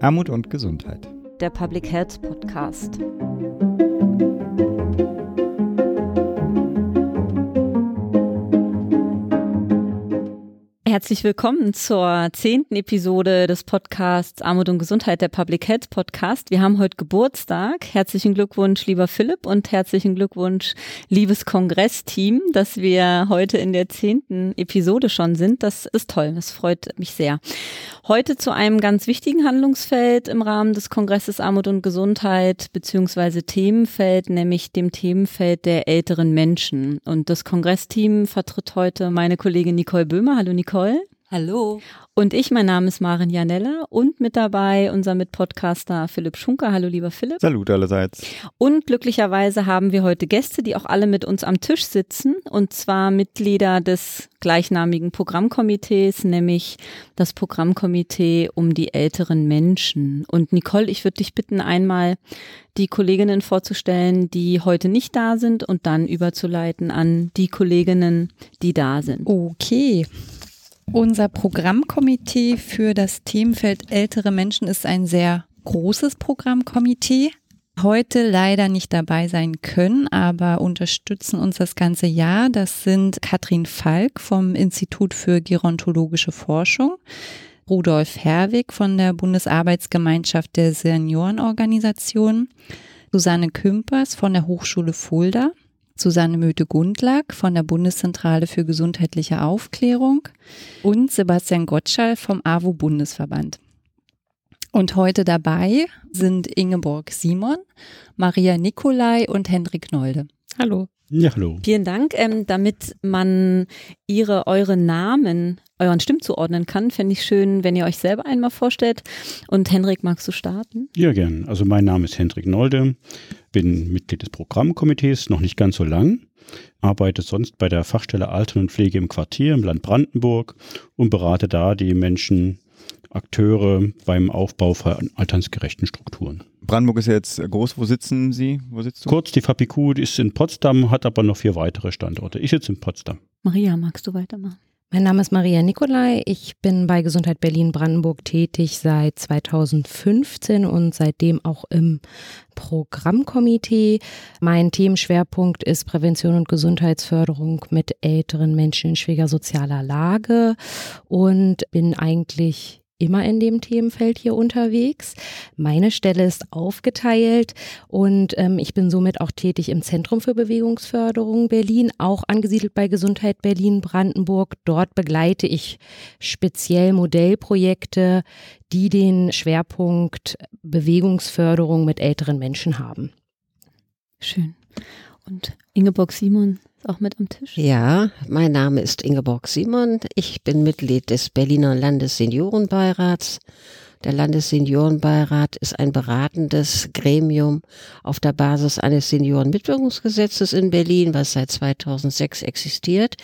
Armut und Gesundheit. Der Public Health Podcast. Herzlich willkommen zur zehnten Episode des Podcasts Armut und Gesundheit, der Public Health Podcast. Wir haben heute Geburtstag. Herzlichen Glückwunsch, lieber Philipp, und herzlichen Glückwunsch, liebes Kongressteam, dass wir heute in der zehnten Episode schon sind. Das ist toll. Das freut mich sehr. Heute zu einem ganz wichtigen Handlungsfeld im Rahmen des Kongresses Armut und Gesundheit beziehungsweise Themenfeld, nämlich dem Themenfeld der älteren Menschen. Und das Kongressteam vertritt heute meine Kollegin Nicole Böhmer. Hallo Nicole. Hallo. Und ich, mein Name ist Maren Janella und mit dabei unser Mitpodcaster Philipp Schunker. Hallo lieber Philipp. Salut allerseits. Und glücklicherweise haben wir heute Gäste, die auch alle mit uns am Tisch sitzen und zwar Mitglieder des gleichnamigen Programmkomitees, nämlich das Programmkomitee um die älteren Menschen. Und Nicole, ich würde dich bitten, einmal die Kolleginnen vorzustellen, die heute nicht da sind und dann überzuleiten an die Kolleginnen, die da sind. Okay. Unser Programmkomitee für das Themenfeld ältere Menschen ist ein sehr großes Programmkomitee. Heute leider nicht dabei sein können, aber unterstützen uns das ganze Jahr. Das sind Katrin Falk vom Institut für Gerontologische Forschung, Rudolf Herwig von der Bundesarbeitsgemeinschaft der Seniorenorganisation, Susanne Kümpers von der Hochschule Fulda, Susanne Möte-Gundlach von der Bundeszentrale für gesundheitliche Aufklärung und Sebastian Gottschall vom AWO-Bundesverband. Und heute dabei sind Ingeborg Simon, Maria Nikolai und Hendrik Nolde. Hallo. Ja, hallo. Vielen Dank. Ähm, damit man Ihre, eure Namen euren Stimmen zuordnen kann, fände ich schön, wenn ihr euch selber einmal vorstellt. Und Hendrik, magst du starten? Ja, gern. Also mein Name ist Hendrik Nolde, bin Mitglied des Programmkomitees, noch nicht ganz so lang, arbeite sonst bei der Fachstelle Alten und Pflege im Quartier im Land Brandenburg und berate da die Menschen, Akteure beim Aufbau von alternsgerechten Strukturen. Brandenburg ist ja jetzt groß. Wo sitzen Sie? Wo sitzt du? Kurz, die Fapiku ist in Potsdam, hat aber noch vier weitere Standorte. Ich sitze in Potsdam. Maria, magst du weitermachen? Mein Name ist Maria Nikolai. Ich bin bei Gesundheit Berlin Brandenburg tätig seit 2015 und seitdem auch im Programmkomitee. Mein Themenschwerpunkt ist Prävention und Gesundheitsförderung mit älteren Menschen in schwieriger sozialer Lage und bin eigentlich immer in dem Themenfeld hier unterwegs. Meine Stelle ist aufgeteilt und ähm, ich bin somit auch tätig im Zentrum für Bewegungsförderung Berlin, auch angesiedelt bei Gesundheit Berlin Brandenburg. Dort begleite ich speziell Modellprojekte, die den Schwerpunkt Bewegungsförderung mit älteren Menschen haben. Schön. Und Ingeborg Simon ist auch mit am Tisch. Ja, mein Name ist Ingeborg Simon. Ich bin Mitglied des Berliner Landesseniorenbeirats. Der Landesseniorenbeirat ist ein beratendes Gremium auf der Basis eines Seniorenmitwirkungsgesetzes in Berlin, was seit 2006 existiert.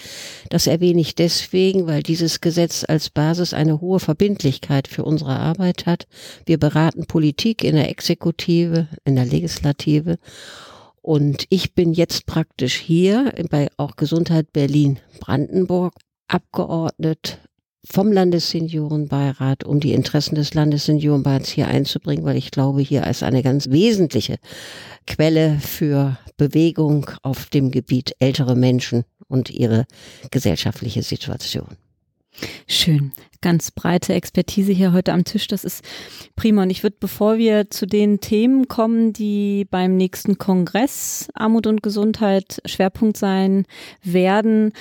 Das erwähne ich deswegen, weil dieses Gesetz als Basis eine hohe Verbindlichkeit für unsere Arbeit hat. Wir beraten Politik in der Exekutive, in der Legislative und ich bin jetzt praktisch hier bei auch Gesundheit Berlin Brandenburg abgeordnet vom Landesseniorenbeirat, um die Interessen des Landesseniorenbeirats hier einzubringen, weil ich glaube, hier ist eine ganz wesentliche Quelle für Bewegung auf dem Gebiet ältere Menschen und ihre gesellschaftliche Situation. Schön. Ganz breite Expertise hier heute am Tisch. Das ist prima. Und ich würde, bevor wir zu den Themen kommen, die beim nächsten Kongress Armut und Gesundheit Schwerpunkt sein werden,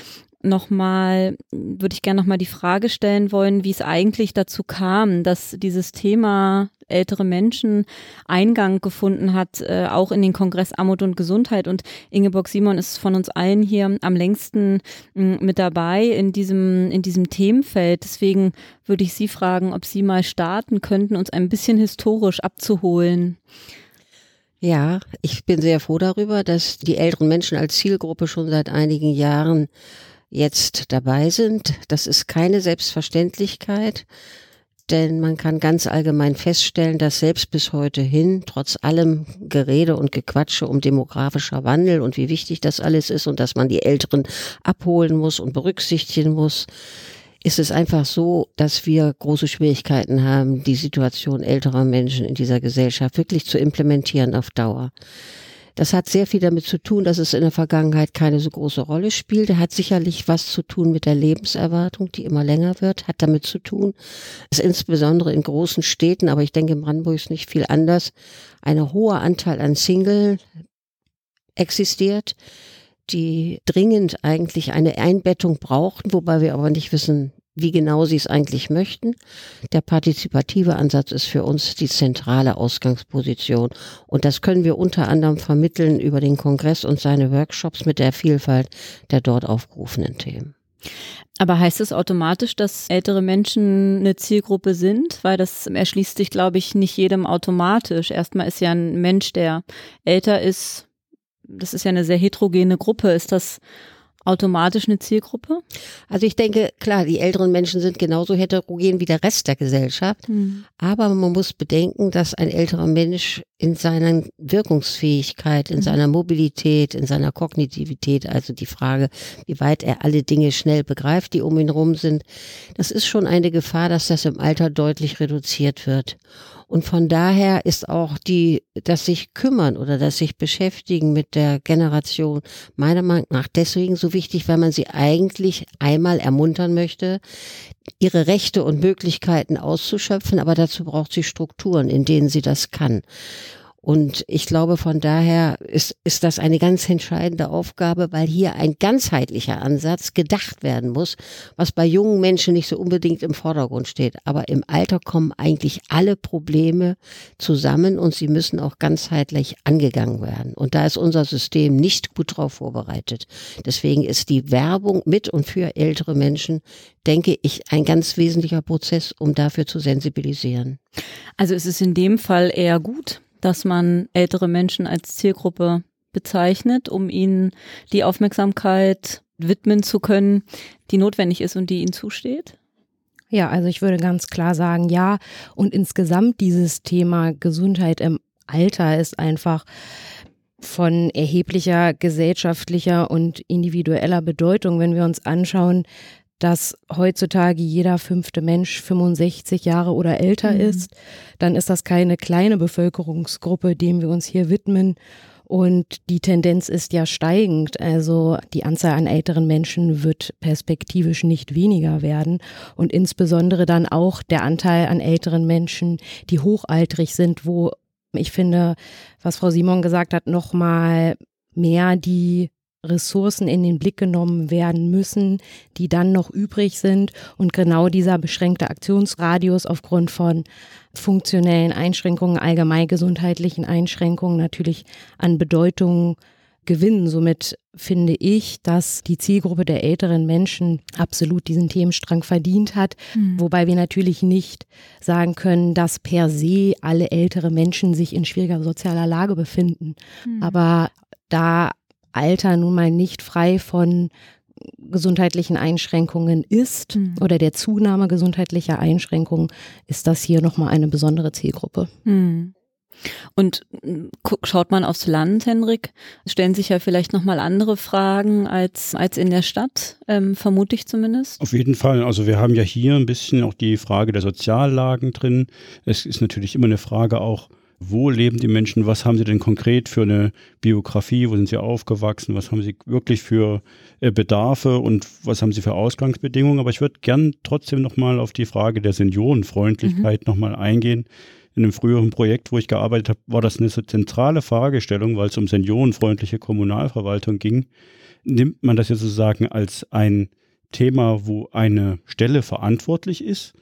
nochmal, würde ich gerne nochmal die Frage stellen wollen, wie es eigentlich dazu kam, dass dieses Thema ältere Menschen Eingang gefunden hat, äh, auch in den Kongress Armut und Gesundheit. Und Ingeborg Simon ist von uns allen hier am längsten mh, mit dabei in diesem, in diesem Themenfeld. Deswegen würde ich Sie fragen, ob Sie mal starten könnten, uns ein bisschen historisch abzuholen. Ja, ich bin sehr froh darüber, dass die älteren Menschen als Zielgruppe schon seit einigen Jahren jetzt dabei sind. Das ist keine Selbstverständlichkeit, denn man kann ganz allgemein feststellen, dass selbst bis heute hin, trotz allem Gerede und Gequatsche um demografischer Wandel und wie wichtig das alles ist und dass man die Älteren abholen muss und berücksichtigen muss, ist es einfach so, dass wir große Schwierigkeiten haben, die Situation älterer Menschen in dieser Gesellschaft wirklich zu implementieren auf Dauer. Das hat sehr viel damit zu tun, dass es in der Vergangenheit keine so große Rolle spielt. Er hat sicherlich was zu tun mit der Lebenserwartung, die immer länger wird, hat damit zu tun, dass insbesondere in großen Städten, aber ich denke in Brandenburg ist nicht viel anders, ein hoher Anteil an Single existiert, die dringend eigentlich eine Einbettung brauchten, wobei wir aber nicht wissen, wie genau sie es eigentlich möchten. Der partizipative Ansatz ist für uns die zentrale Ausgangsposition. Und das können wir unter anderem vermitteln über den Kongress und seine Workshops mit der Vielfalt der dort aufgerufenen Themen. Aber heißt es das automatisch, dass ältere Menschen eine Zielgruppe sind? Weil das erschließt sich, glaube ich, nicht jedem automatisch. Erstmal ist ja ein Mensch, der älter ist, das ist ja eine sehr heterogene Gruppe. Ist das automatisch eine Zielgruppe? Also ich denke, klar, die älteren Menschen sind genauso heterogen wie der Rest der Gesellschaft. Mhm. Aber man muss bedenken, dass ein älterer Mensch in seiner Wirkungsfähigkeit, in mhm. seiner Mobilität, in seiner Kognitivität, also die Frage, wie weit er alle Dinge schnell begreift, die um ihn rum sind, das ist schon eine Gefahr, dass das im Alter deutlich reduziert wird. Und von daher ist auch die, das sich kümmern oder das sich beschäftigen mit der Generation meiner Meinung nach deswegen so wichtig, weil man sie eigentlich einmal ermuntern möchte, ihre Rechte und Möglichkeiten auszuschöpfen, aber dazu braucht sie Strukturen, in denen sie das kann. Und ich glaube, von daher ist, ist das eine ganz entscheidende Aufgabe, weil hier ein ganzheitlicher Ansatz gedacht werden muss, was bei jungen Menschen nicht so unbedingt im Vordergrund steht. Aber im Alter kommen eigentlich alle Probleme zusammen und sie müssen auch ganzheitlich angegangen werden. Und da ist unser System nicht gut drauf vorbereitet. Deswegen ist die Werbung mit und für ältere Menschen, denke ich, ein ganz wesentlicher Prozess, um dafür zu sensibilisieren. Also ist es in dem Fall eher gut, dass man ältere Menschen als Zielgruppe bezeichnet, um ihnen die Aufmerksamkeit widmen zu können, die notwendig ist und die ihnen zusteht? Ja, also ich würde ganz klar sagen, ja. Und insgesamt dieses Thema Gesundheit im Alter ist einfach von erheblicher gesellschaftlicher und individueller Bedeutung, wenn wir uns anschauen, dass heutzutage jeder fünfte Mensch 65 Jahre oder älter mhm. ist, dann ist das keine kleine Bevölkerungsgruppe, dem wir uns hier widmen. Und die Tendenz ist ja steigend. Also die Anzahl an älteren Menschen wird perspektivisch nicht weniger werden. Und insbesondere dann auch der Anteil an älteren Menschen, die hochaltrig sind, wo ich finde, was Frau Simon gesagt hat, nochmal mehr die Ressourcen in den Blick genommen werden müssen, die dann noch übrig sind. Und genau dieser beschränkte Aktionsradius aufgrund von funktionellen Einschränkungen, allgemein gesundheitlichen Einschränkungen natürlich an Bedeutung gewinnen. Somit finde ich, dass die Zielgruppe der älteren Menschen absolut diesen Themenstrang verdient hat, mhm. wobei wir natürlich nicht sagen können, dass per se alle ältere Menschen sich in schwieriger sozialer Lage befinden. Mhm. Aber da Alter nun mal nicht frei von gesundheitlichen Einschränkungen ist mhm. oder der Zunahme gesundheitlicher Einschränkungen, ist das hier nochmal eine besondere Zielgruppe. Mhm. Und hm, schaut man aufs Land, Henrik, stellen sich ja vielleicht nochmal andere Fragen als, als in der Stadt, ähm, vermute ich zumindest. Auf jeden Fall. Also wir haben ja hier ein bisschen auch die Frage der Soziallagen drin. Es ist natürlich immer eine Frage auch, wo leben die Menschen, was haben sie denn konkret für eine Biografie, wo sind sie aufgewachsen, was haben sie wirklich für äh, Bedarfe und was haben sie für Ausgangsbedingungen. Aber ich würde gern trotzdem nochmal auf die Frage der Seniorenfreundlichkeit mhm. nochmal eingehen. In einem früheren Projekt, wo ich gearbeitet habe, war das eine zentrale Fragestellung, weil es um seniorenfreundliche Kommunalverwaltung ging. Nimmt man das jetzt sozusagen als ein Thema, wo eine Stelle verantwortlich ist?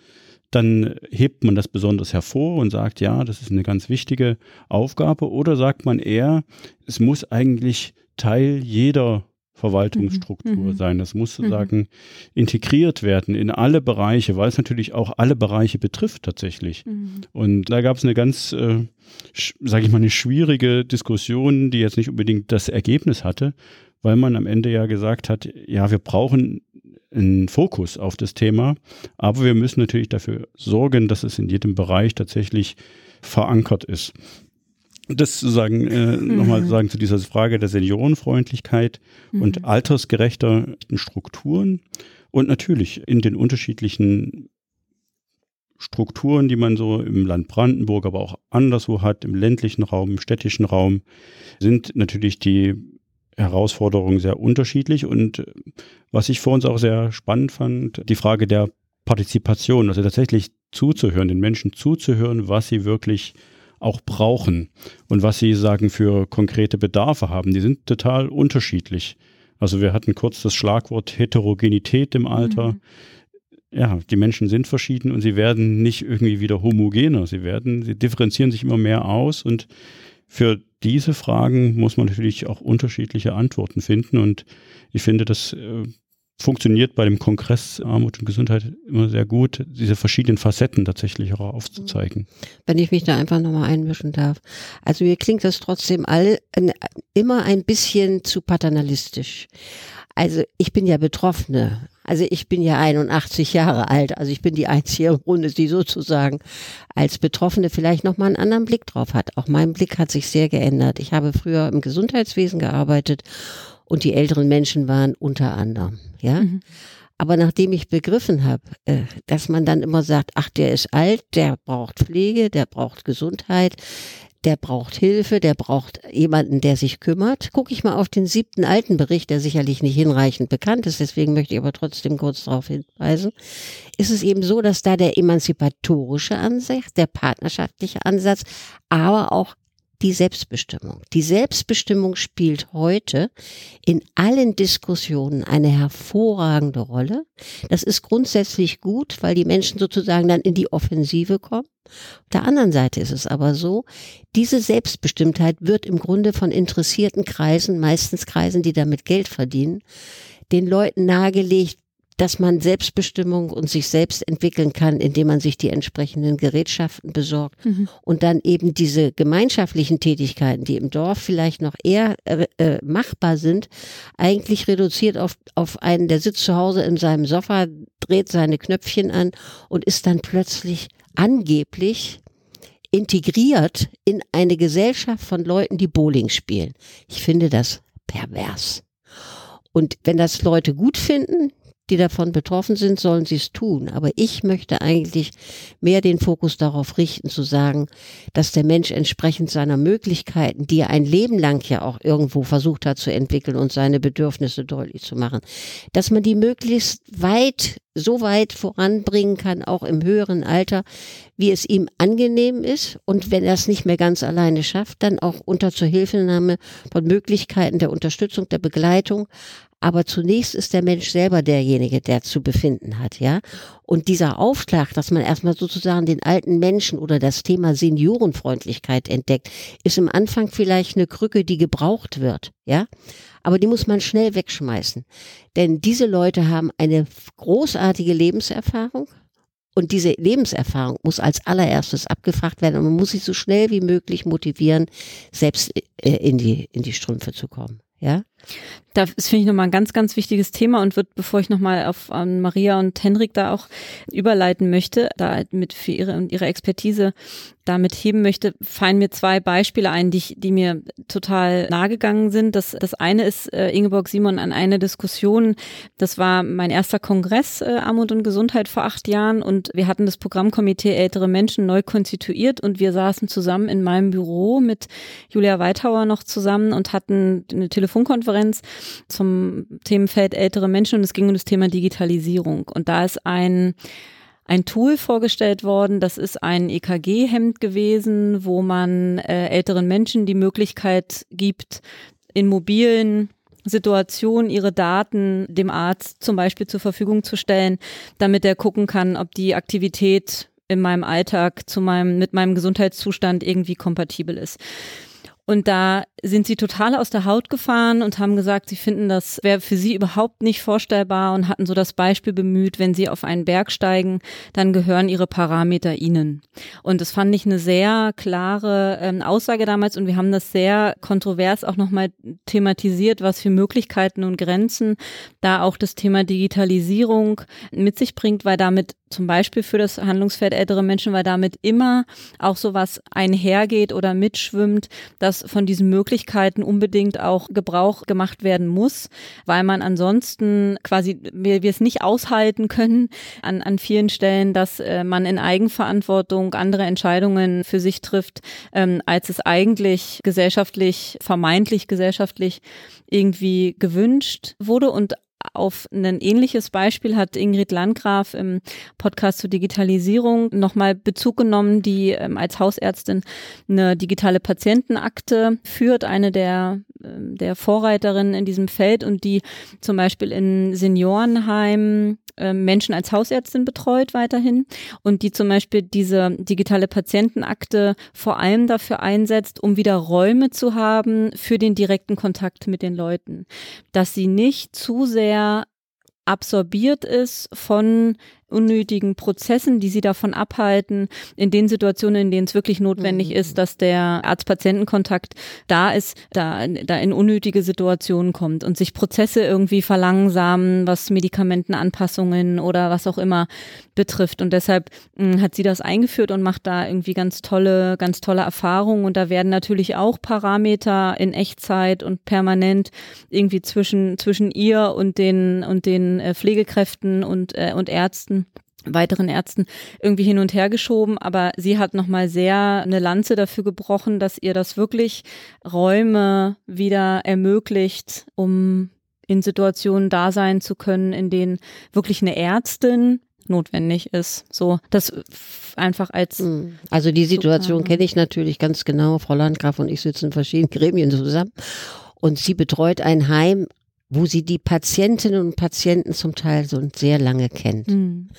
Dann hebt man das besonders hervor und sagt, ja, das ist eine ganz wichtige Aufgabe. Oder sagt man eher, es muss eigentlich Teil jeder Verwaltungsstruktur mhm. mhm. sein. Das muss mhm. sozusagen mhm. integriert werden in alle Bereiche, weil es natürlich auch alle Bereiche betrifft tatsächlich. Mhm. Und da gab es eine ganz, äh, sage ich mal, eine schwierige Diskussion, die jetzt nicht unbedingt das Ergebnis hatte, weil man am Ende ja gesagt hat, ja, wir brauchen einen Fokus auf das Thema. Aber wir müssen natürlich dafür sorgen, dass es in jedem Bereich tatsächlich verankert ist. Das zu sagen, äh, mhm. nochmal sagen zu dieser Frage der Seniorenfreundlichkeit mhm. und altersgerechter Strukturen. Und natürlich in den unterschiedlichen Strukturen, die man so im Land Brandenburg, aber auch anderswo hat, im ländlichen Raum, im städtischen Raum, sind natürlich die Herausforderungen sehr unterschiedlich. Und äh, was ich vor uns auch sehr spannend fand, die Frage der Partizipation, also tatsächlich zuzuhören, den Menschen zuzuhören, was sie wirklich auch brauchen und was sie sagen für konkrete Bedarfe haben. Die sind total unterschiedlich. Also wir hatten kurz das Schlagwort Heterogenität im Alter. Mhm ja, die Menschen sind verschieden und sie werden nicht irgendwie wieder homogener. Sie werden, sie differenzieren sich immer mehr aus und für diese Fragen muss man natürlich auch unterschiedliche Antworten finden und ich finde, das äh, funktioniert bei dem Kongress Armut und Gesundheit immer sehr gut, diese verschiedenen Facetten tatsächlich auch aufzuzeigen. Wenn ich mich da einfach nochmal einmischen darf. Also mir klingt das trotzdem all, immer ein bisschen zu paternalistisch. Also ich bin ja Betroffene. Also ich bin ja 81 Jahre alt. Also ich bin die einzige im Runde, die sozusagen als Betroffene vielleicht nochmal einen anderen Blick drauf hat. Auch mein Blick hat sich sehr geändert. Ich habe früher im Gesundheitswesen gearbeitet und die älteren Menschen waren unter anderem, ja. Mhm. Aber nachdem ich begriffen habe, äh, dass man dann immer sagt, ach, der ist alt, der braucht Pflege, der braucht Gesundheit, der braucht Hilfe, der braucht jemanden, der sich kümmert. Gucke ich mal auf den siebten Altenbericht, der sicherlich nicht hinreichend bekannt ist, deswegen möchte ich aber trotzdem kurz darauf hinweisen, ist es eben so, dass da der emanzipatorische Ansatz, der partnerschaftliche Ansatz, aber auch die Selbstbestimmung. Die Selbstbestimmung spielt heute in allen Diskussionen eine hervorragende Rolle. Das ist grundsätzlich gut, weil die Menschen sozusagen dann in die Offensive kommen. Auf der anderen Seite ist es aber so, diese Selbstbestimmtheit wird im Grunde von interessierten Kreisen, meistens Kreisen, die damit Geld verdienen, den Leuten nahegelegt, dass man Selbstbestimmung und sich selbst entwickeln kann, indem man sich die entsprechenden Gerätschaften besorgt mhm. und dann eben diese gemeinschaftlichen Tätigkeiten, die im Dorf vielleicht noch eher äh, äh, machbar sind, eigentlich reduziert auf, auf einen, der sitzt zu Hause in seinem Sofa, dreht seine Knöpfchen an und ist dann plötzlich angeblich integriert in eine Gesellschaft von Leuten, die Bowling spielen. Ich finde das pervers. Und wenn das Leute gut finden, die davon betroffen sind, sollen sie es tun. Aber ich möchte eigentlich mehr den Fokus darauf richten, zu sagen, dass der Mensch entsprechend seiner Möglichkeiten, die er ein Leben lang ja auch irgendwo versucht hat zu entwickeln und seine Bedürfnisse deutlich zu machen, dass man die möglichst weit so weit voranbringen kann, auch im höheren Alter, wie es ihm angenehm ist. Und wenn er es nicht mehr ganz alleine schafft, dann auch unter Zuhilfenahme von Möglichkeiten der Unterstützung, der Begleitung, aber zunächst ist der Mensch selber derjenige, der zu befinden hat, ja. Und dieser Aufschlag, dass man erstmal sozusagen den alten Menschen oder das Thema Seniorenfreundlichkeit entdeckt, ist im Anfang vielleicht eine Krücke, die gebraucht wird, ja. Aber die muss man schnell wegschmeißen. Denn diese Leute haben eine großartige Lebenserfahrung, und diese Lebenserfahrung muss als allererstes abgefragt werden und man muss sie so schnell wie möglich motivieren, selbst äh, in die, in die Strümpfe zu kommen. Ja? Das finde ich nochmal ein ganz, ganz wichtiges Thema und wird, bevor ich nochmal auf an Maria und Henrik da auch überleiten möchte, da mit für ihre und ihre Expertise damit heben möchte, fallen mir zwei Beispiele ein, die, die mir total nahegegangen sind. Das, das eine ist äh, Ingeborg Simon an eine Diskussion. Das war mein erster Kongress äh, Armut und Gesundheit vor acht Jahren und wir hatten das Programmkomitee Ältere Menschen neu konstituiert und wir saßen zusammen in meinem Büro mit Julia Weithauer noch zusammen und hatten eine Telefonkonferenz zum Themenfeld ältere Menschen und es ging um das Thema Digitalisierung. Und da ist ein ein Tool vorgestellt worden. Das ist ein EKG-Hemd gewesen, wo man äh, älteren Menschen die Möglichkeit gibt, in mobilen Situationen ihre Daten dem Arzt zum Beispiel zur Verfügung zu stellen, damit er gucken kann, ob die Aktivität in meinem Alltag zu meinem, mit meinem Gesundheitszustand irgendwie kompatibel ist. Und da sind sie total aus der Haut gefahren und haben gesagt, sie finden das wäre für sie überhaupt nicht vorstellbar und hatten so das Beispiel bemüht, wenn sie auf einen Berg steigen, dann gehören ihre Parameter ihnen. Und das fand ich eine sehr klare ähm, Aussage damals und wir haben das sehr kontrovers auch nochmal thematisiert, was für Möglichkeiten und Grenzen da auch das Thema Digitalisierung mit sich bringt, weil damit zum Beispiel für das Handlungsfeld ältere Menschen, weil damit immer auch sowas einhergeht oder mitschwimmt, dass von diesen Möglichkeiten unbedingt auch Gebrauch gemacht werden muss, weil man ansonsten quasi, wir, wir es nicht aushalten können an, an vielen Stellen, dass äh, man in Eigenverantwortung andere Entscheidungen für sich trifft, ähm, als es eigentlich gesellschaftlich, vermeintlich gesellschaftlich irgendwie gewünscht wurde. Und auf ein ähnliches Beispiel hat Ingrid Landgraf im Podcast zur Digitalisierung nochmal Bezug genommen, die ähm, als Hausärztin eine digitale Patientenakte führt, eine der, ähm, der Vorreiterinnen in diesem Feld und die zum Beispiel in Seniorenheimen Menschen als Hausärztin betreut weiterhin und die zum Beispiel diese digitale Patientenakte vor allem dafür einsetzt, um wieder Räume zu haben für den direkten Kontakt mit den Leuten. Dass sie nicht zu sehr absorbiert ist von unnötigen Prozessen, die sie davon abhalten, in den Situationen, in denen es wirklich notwendig mhm. ist, dass der Arzt-Patienten-Kontakt da ist, da, da in unnötige Situationen kommt und sich Prozesse irgendwie verlangsamen, was Medikamentenanpassungen oder was auch immer betrifft. Und deshalb mh, hm, hat sie das eingeführt und macht da irgendwie ganz tolle, ganz tolle Erfahrungen. Und da werden natürlich auch Parameter in Echtzeit und permanent irgendwie zwischen, zwischen ihr und den, und den äh, Pflegekräften und, äh, und Ärzten weiteren Ärzten irgendwie hin und her geschoben, aber sie hat nochmal sehr eine Lanze dafür gebrochen, dass ihr das wirklich Räume wieder ermöglicht, um in Situationen da sein zu können, in denen wirklich eine Ärztin notwendig ist. So, das einfach als. Hm. Also die Situation kenne ich natürlich ganz genau. Frau Landgraf und ich sitzen in verschiedenen Gremien zusammen. Und sie betreut ein Heim, wo sie die Patientinnen und Patienten zum Teil so sehr lange kennt. Mhm.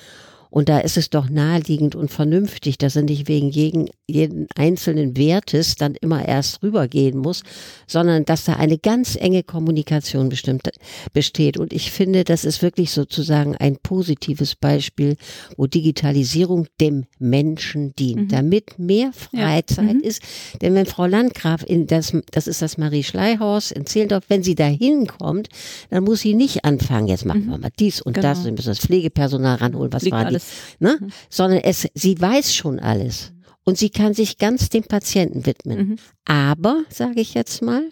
Und da ist es doch naheliegend und vernünftig, dass er nicht wegen jeden, jeden einzelnen Wertes dann immer erst rübergehen muss, sondern dass da eine ganz enge Kommunikation bestimmt besteht. Und ich finde, das ist wirklich sozusagen ein positives Beispiel, wo Digitalisierung dem Menschen dient, mhm. damit mehr Freizeit ja. mhm. ist. Denn wenn Frau Landgraf in das, das ist das Marie Schleihaus in Zehlendorf, wenn sie da hinkommt, dann muss sie nicht anfangen, jetzt machen mhm. wir mal dies und genau. das, wir müssen das Pflegepersonal ranholen, was Liegt war die ne? Mhm. sondern es, sie weiß schon alles und sie kann sich ganz dem Patienten widmen. Mhm. Aber, sage ich jetzt mal,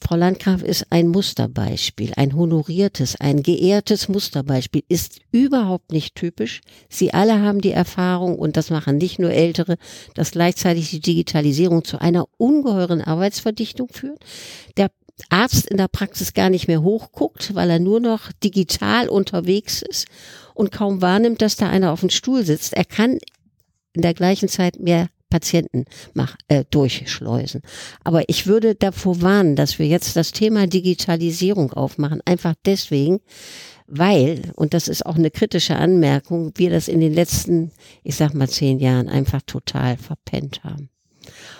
Frau Landgraf ist ein Musterbeispiel, ein honoriertes, ein geehrtes Musterbeispiel, ist überhaupt nicht typisch. Sie alle haben die Erfahrung, und das machen nicht nur Ältere, dass gleichzeitig die Digitalisierung zu einer ungeheuren Arbeitsverdichtung führt. Der Arzt in der Praxis gar nicht mehr hochguckt, weil er nur noch digital unterwegs ist und kaum wahrnimmt, dass da einer auf dem Stuhl sitzt. Er kann in der gleichen Zeit mehr Patienten mach, äh, durchschleusen. Aber ich würde davor warnen, dass wir jetzt das Thema Digitalisierung aufmachen. Einfach deswegen, weil, und das ist auch eine kritische Anmerkung, wir das in den letzten, ich sag mal, zehn Jahren einfach total verpennt haben.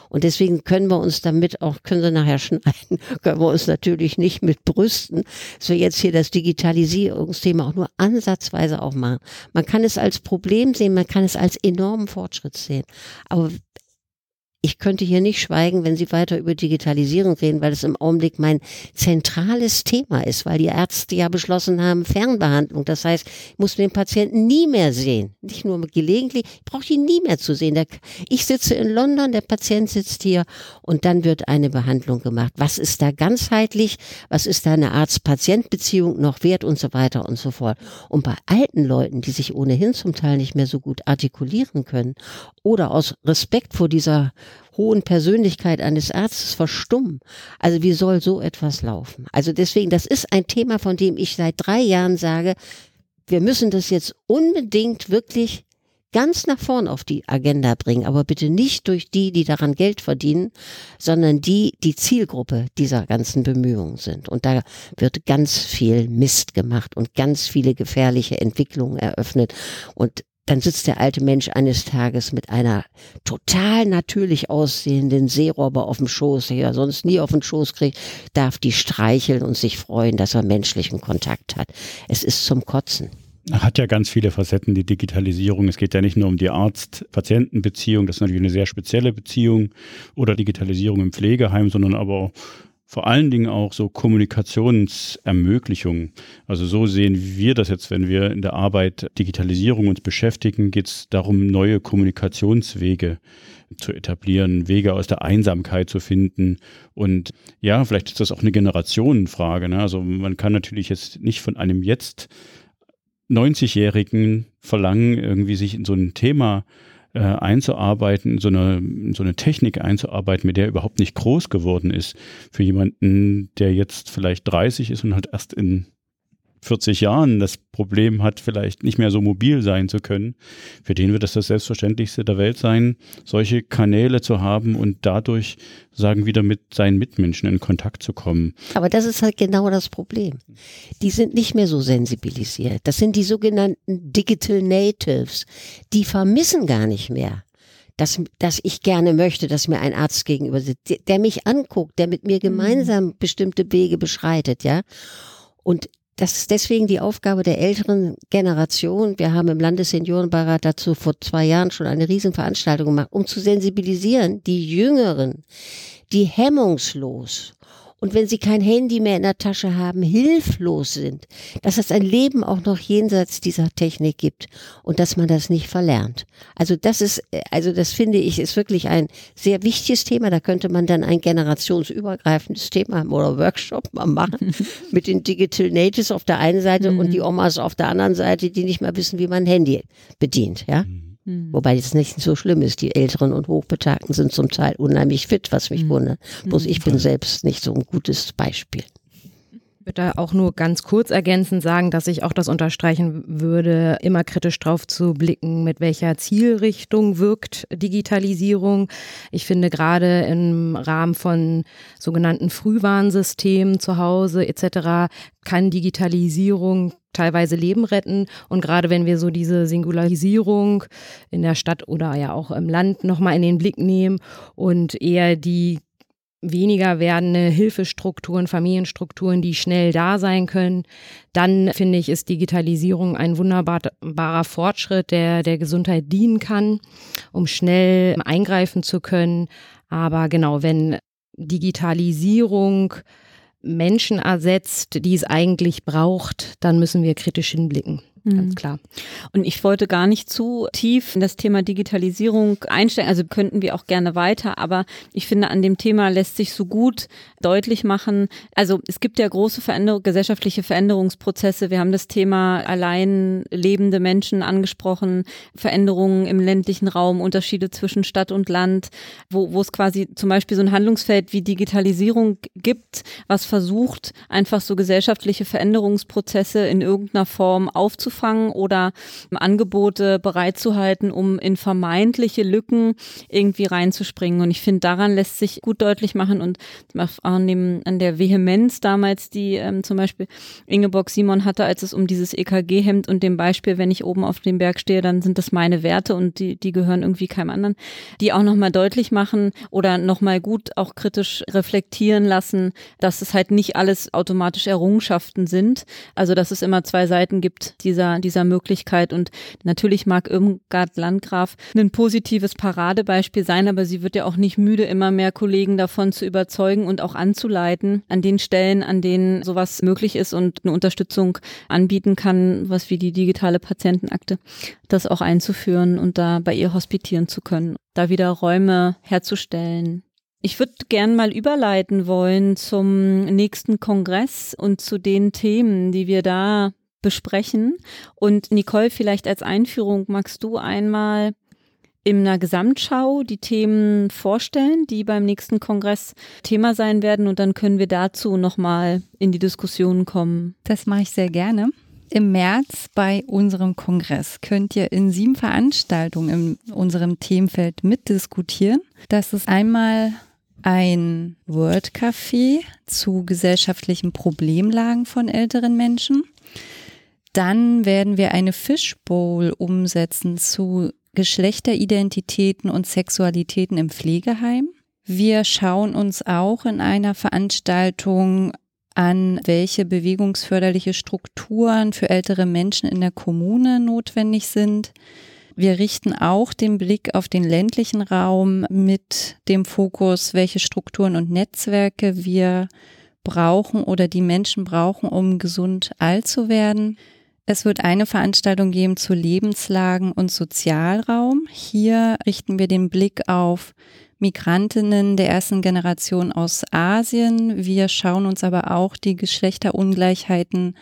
Und deswegen können wir uns damit auch, können Sie nachher schneiden, können wir uns natürlich nicht mit brüsten, dass wir jetzt hier das Digitalisierungsthema auch nur ansatzweise aufmachen. Man kann es als Problem sehen, man kann es als enormen Fortschritt sehen. Aber ich könnte hier nicht schweigen, wenn Sie weiter über Digitalisierung reden, weil es im Augenblick mein zentrales Thema ist, weil die Ärzte ja beschlossen haben, Fernbehandlung. Das heißt, ich muss den Patienten nie mehr sehen. Nicht nur gelegentlich, ich brauche ihn nie mehr zu sehen. Ich sitze in London, der Patient sitzt hier und dann wird eine Behandlung gemacht. Was ist da ganzheitlich? Was ist da eine Arzt-Patient-Beziehung noch wert und so weiter und so fort. Und bei alten Leuten, die sich ohnehin zum Teil nicht mehr so gut artikulieren können oder aus Respekt vor dieser hohen Persönlichkeit eines Arztes verstummen. Also wie soll so etwas laufen? Also deswegen, das ist ein Thema, von dem ich seit drei Jahren sage, wir müssen das jetzt unbedingt wirklich ganz nach vorn auf die Agenda bringen, aber bitte nicht durch die, die daran Geld verdienen, sondern die, die Zielgruppe dieser ganzen Bemühungen sind. Und da wird ganz viel Mist gemacht und ganz viele gefährliche Entwicklungen eröffnet. Und dann sitzt der alte Mensch eines Tages mit einer total natürlich aussehenden Seerobbe auf dem Schoß, der er sonst nie auf den Schoß kriegt, darf die streicheln und sich freuen, dass er menschlichen Kontakt hat. Es ist zum Kotzen. Hat ja ganz viele Facetten, die Digitalisierung. Es geht ja nicht nur um die Arzt-Patienten-Beziehung, das ist natürlich eine sehr spezielle Beziehung oder Digitalisierung im Pflegeheim, sondern aber vor allen Dingen auch so Kommunikationsermöglichung. Also so sehen wir das jetzt, wenn wir in der Arbeit Digitalisierung uns beschäftigen, geht es darum, neue Kommunikationswege zu etablieren, Wege aus der Einsamkeit zu finden. Und ja, vielleicht ist das auch eine Generationenfrage. Ne? Also man kann natürlich jetzt nicht von einem jetzt 90-Jährigen verlangen, irgendwie sich in so ein Thema äh, einzuarbeiten, so eine, so eine Technik einzuarbeiten, mit der er überhaupt nicht groß geworden ist. Für jemanden, der jetzt vielleicht 30 ist und halt erst in 40 Jahren das Problem hat, vielleicht nicht mehr so mobil sein zu können, für den wird es das Selbstverständlichste der Welt sein, solche Kanäle zu haben und dadurch sagen, wieder mit seinen Mitmenschen in Kontakt zu kommen. Aber das ist halt genau das Problem. Die sind nicht mehr so sensibilisiert. Das sind die sogenannten Digital Natives. Die vermissen gar nicht mehr dass, dass ich gerne möchte, dass mir ein Arzt gegenüber sitzt, der, der mich anguckt, der mit mir mhm. gemeinsam bestimmte Wege beschreitet, ja. Und das ist deswegen die Aufgabe der älteren Generation. Wir haben im Landesseniorenbeirat dazu vor zwei Jahren schon eine Riesenveranstaltung gemacht, um zu sensibilisieren, die Jüngeren, die hemmungslos und wenn sie kein Handy mehr in der Tasche haben, hilflos sind, dass es ein Leben auch noch jenseits dieser Technik gibt und dass man das nicht verlernt. Also das ist, also das finde ich, ist wirklich ein sehr wichtiges Thema. Da könnte man dann ein generationsübergreifendes Thema oder Workshop mal machen mit den Digital Natives auf der einen Seite mhm. und die Omas auf der anderen Seite, die nicht mehr wissen, wie man ein Handy bedient, ja. Mhm. Mhm. Wobei es nicht so schlimm ist. Die Älteren und Hochbetagten sind zum Teil unheimlich fit, was mich mhm. wundert. Bloß ich bin selbst nicht so ein gutes Beispiel würde auch nur ganz kurz ergänzend sagen, dass ich auch das unterstreichen würde, immer kritisch drauf zu blicken, mit welcher Zielrichtung wirkt Digitalisierung. Ich finde gerade im Rahmen von sogenannten Frühwarnsystemen zu Hause etc. kann Digitalisierung teilweise Leben retten. Und gerade wenn wir so diese Singularisierung in der Stadt oder ja auch im Land nochmal in den Blick nehmen und eher die weniger werdende Hilfestrukturen, Familienstrukturen, die schnell da sein können, dann finde ich, ist Digitalisierung ein wunderbarer Fortschritt, der der Gesundheit dienen kann, um schnell eingreifen zu können. Aber genau, wenn Digitalisierung Menschen ersetzt, die es eigentlich braucht, dann müssen wir kritisch hinblicken ganz mhm. klar. Und ich wollte gar nicht zu tief in das Thema Digitalisierung einsteigen, also könnten wir auch gerne weiter, aber ich finde, an dem Thema lässt sich so gut deutlich machen. Also es gibt ja große Veränderung, gesellschaftliche Veränderungsprozesse. Wir haben das Thema allein lebende Menschen angesprochen, Veränderungen im ländlichen Raum, Unterschiede zwischen Stadt und Land, wo, wo es quasi zum Beispiel so ein Handlungsfeld wie Digitalisierung gibt, was versucht, einfach so gesellschaftliche Veränderungsprozesse in irgendeiner Form aufzufangen aufzufangen oder Angebote bereitzuhalten, um in vermeintliche Lücken irgendwie reinzuspringen. Und ich finde, daran lässt sich gut deutlich machen und an, an der Vehemenz damals, die ähm, zum Beispiel Ingeborg Simon hatte, als es um dieses EKG-Hemd und dem Beispiel, wenn ich oben auf dem Berg stehe, dann sind das meine Werte und die, die gehören irgendwie keinem anderen, die auch nochmal deutlich machen oder nochmal gut auch kritisch reflektieren lassen, dass es halt nicht alles automatisch Errungenschaften sind. Also, dass es immer zwei Seiten gibt dieser dieser, dieser Möglichkeit. Und natürlich mag Irmgard Landgraf ein positives Paradebeispiel sein, aber sie wird ja auch nicht müde, immer mehr Kollegen davon zu überzeugen und auch anzuleiten an den Stellen, an denen sowas möglich ist und eine Unterstützung anbieten kann, was wie die digitale Patientenakte, das auch einzuführen und da bei ihr hospitieren zu können, da wieder Räume herzustellen, ich würde gern mal überleiten wollen zum nächsten Kongress und zu den Themen, die wir da besprechen. Und Nicole, vielleicht als Einführung magst du einmal in einer Gesamtschau die Themen vorstellen, die beim nächsten Kongress Thema sein werden und dann können wir dazu nochmal in die Diskussion kommen. Das mache ich sehr gerne. Im März bei unserem Kongress könnt ihr in sieben Veranstaltungen in unserem Themenfeld mitdiskutieren. Das ist einmal ein World Café zu gesellschaftlichen Problemlagen von älteren Menschen. Dann werden wir eine Fishbowl umsetzen zu Geschlechteridentitäten und Sexualitäten im Pflegeheim. Wir schauen uns auch in einer Veranstaltung an, welche bewegungsförderliche Strukturen für ältere Menschen in der Kommune notwendig sind. Wir richten auch den Blick auf den ländlichen Raum mit dem Fokus, welche Strukturen und Netzwerke wir brauchen oder die Menschen brauchen, um gesund alt zu werden. Es wird eine Veranstaltung geben zu Lebenslagen und Sozialraum. Hier richten wir den Blick auf Migrantinnen der ersten Generation aus Asien. Wir schauen uns aber auch die Geschlechterungleichheiten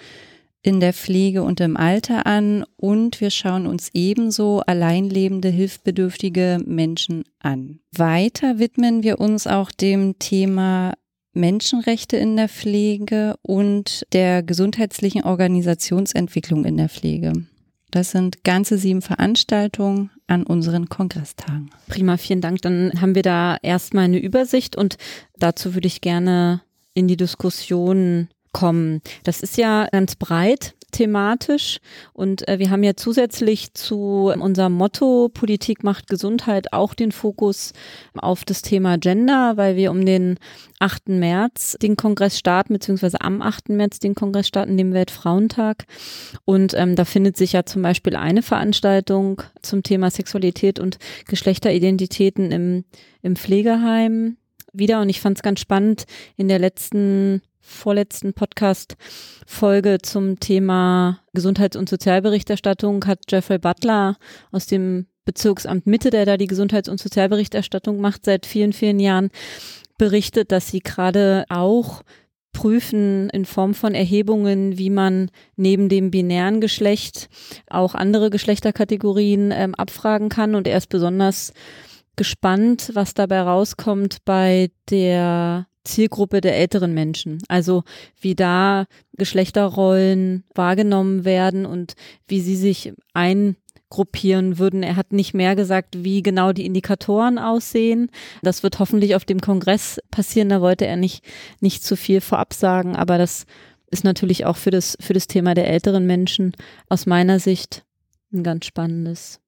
in der Pflege und im Alter an und wir schauen uns ebenso alleinlebende, hilfbedürftige Menschen an. Weiter widmen wir uns auch dem Thema Menschenrechte in der Pflege und der gesundheitlichen Organisationsentwicklung in der Pflege. Das sind ganze sieben Veranstaltungen an unseren Kongresstagen. Prima, vielen Dank. Dann haben wir da erstmal eine Übersicht und dazu würde ich gerne in die Diskussion kommen. Das ist ja ganz breit thematisch und äh, wir haben ja zusätzlich zu unserem Motto Politik macht Gesundheit auch den Fokus auf das Thema Gender, weil wir um den 8. März den Kongress starten, beziehungsweise am 8. März den Kongress starten, dem Weltfrauentag. Und ähm, da findet sich ja zum Beispiel eine Veranstaltung zum Thema Sexualität und Geschlechteridentitäten im, im Pflegeheim wieder. Und ich fand es ganz spannend, in der letzten vorletzten Podcast-Folge zum Thema Gesundheits- und Sozialberichterstattung hat Jeffrey Butler aus dem Bezirksamt Mitte, der da die Gesundheits- und Sozialberichterstattung macht, seit vielen, vielen Jahren berichtet, dass sie gerade auch prüfen in Form von Erhebungen, wie man neben dem binären Geschlecht auch andere Geschlechterkategorien ähm, abfragen kann. Und er ist besonders gespannt, was dabei rauskommt bei der Zielgruppe der älteren Menschen. Also wie da Geschlechterrollen wahrgenommen werden und wie sie sich eingruppieren würden. Er hat nicht mehr gesagt, wie genau die Indikatoren aussehen. Das wird hoffentlich auf dem Kongress passieren. Da wollte er nicht, nicht zu viel vorab sagen, aber das ist natürlich auch für das, für das Thema der älteren Menschen aus meiner Sicht ein ganz spannendes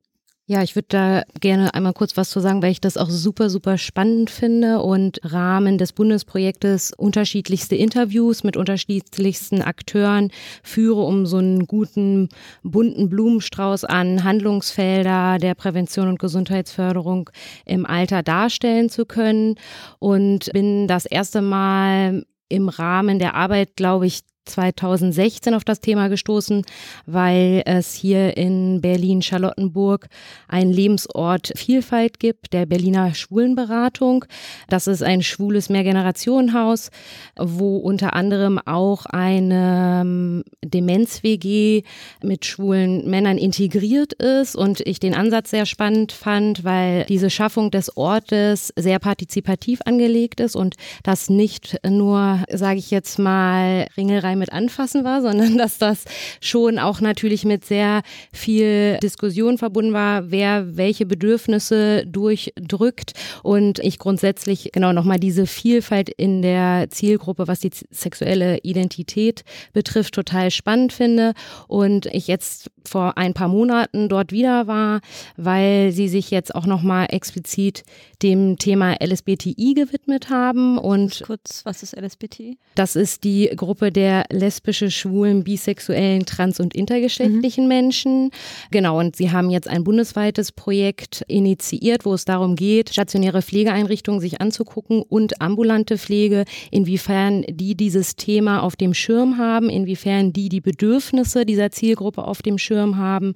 ja, ich würde da gerne einmal kurz was zu sagen, weil ich das auch super, super spannend finde und Rahmen des Bundesprojektes unterschiedlichste Interviews mit unterschiedlichsten Akteuren führe, um so einen guten, bunten Blumenstrauß an Handlungsfelder der Prävention und Gesundheitsförderung im Alter darstellen zu können. Und bin das erste Mal im Rahmen der Arbeit, glaube ich, 2016 auf das Thema gestoßen, weil es hier in Berlin-Charlottenburg einen Lebensort Vielfalt gibt, der Berliner Schwulenberatung. Das ist ein schwules Mehrgenerationenhaus, wo unter anderem auch eine ähm, Demenz-WG mit schwulen Männern integriert ist und ich den Ansatz sehr spannend fand, weil diese Schaffung des Ortes sehr partizipativ angelegt ist und das nicht nur, sage ich jetzt mal, Ringelreim mit Anfassen war, sondern dass das schon auch natürlich mit sehr viel Diskussion verbunden war, wer welche Bedürfnisse durchdrückt und ich grundsätzlich genau nochmal diese Vielfalt in der Zielgruppe, was die sexuelle Identität betrifft, total spannend finde und ich jetzt vor ein paar Monaten dort wieder war, weil sie sich jetzt auch nochmal explizit dem Thema LSBTI gewidmet haben und kurz, was ist LSBTI? Das ist die Gruppe der lesbische, schwulen, bisexuellen, trans- und intergeschlechtlichen mhm. Menschen. Genau, und sie haben jetzt ein bundesweites Projekt initiiert, wo es darum geht, stationäre Pflegeeinrichtungen sich anzugucken und ambulante Pflege, inwiefern die dieses Thema auf dem Schirm haben, inwiefern die die Bedürfnisse dieser Zielgruppe auf dem Schirm haben.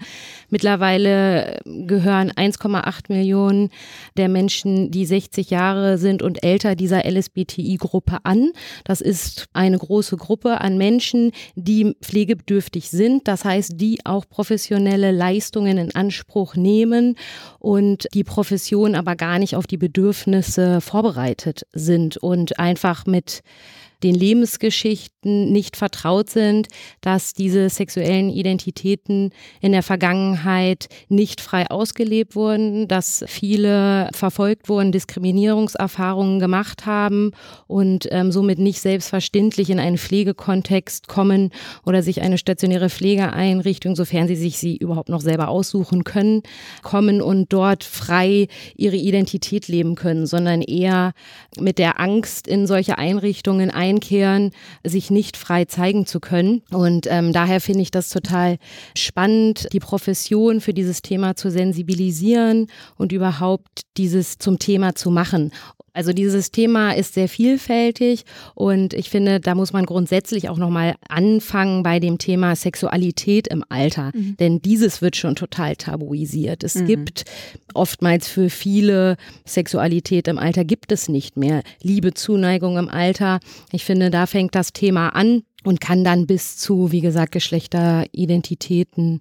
Mittlerweile gehören 1,8 Millionen der Menschen, die 60 Jahre sind und älter dieser LSBTI-Gruppe an. Das ist eine große Gruppe an Menschen, die pflegebedürftig sind, das heißt, die auch professionelle Leistungen in Anspruch nehmen und die Profession aber gar nicht auf die Bedürfnisse vorbereitet sind und einfach mit den Lebensgeschichten nicht vertraut sind, dass diese sexuellen Identitäten in der Vergangenheit nicht frei ausgelebt wurden, dass viele verfolgt wurden, Diskriminierungserfahrungen gemacht haben und ähm, somit nicht selbstverständlich in einen Pflegekontext kommen oder sich eine stationäre Pflegeeinrichtung, sofern sie sich sie überhaupt noch selber aussuchen können, kommen und dort frei ihre Identität leben können, sondern eher mit der Angst in solche Einrichtungen ein einkehren, sich nicht frei zeigen zu können. Und ähm, daher finde ich das total spannend, die Profession für dieses Thema zu sensibilisieren und überhaupt dieses zum Thema zu machen. Also dieses Thema ist sehr vielfältig und ich finde, da muss man grundsätzlich auch nochmal anfangen bei dem Thema Sexualität im Alter, mhm. denn dieses wird schon total tabuisiert. Es mhm. gibt oftmals für viele Sexualität im Alter gibt es nicht mehr. Liebe, Zuneigung im Alter. Ich finde, da fängt das Thema an und kann dann bis zu, wie gesagt, Geschlechteridentitäten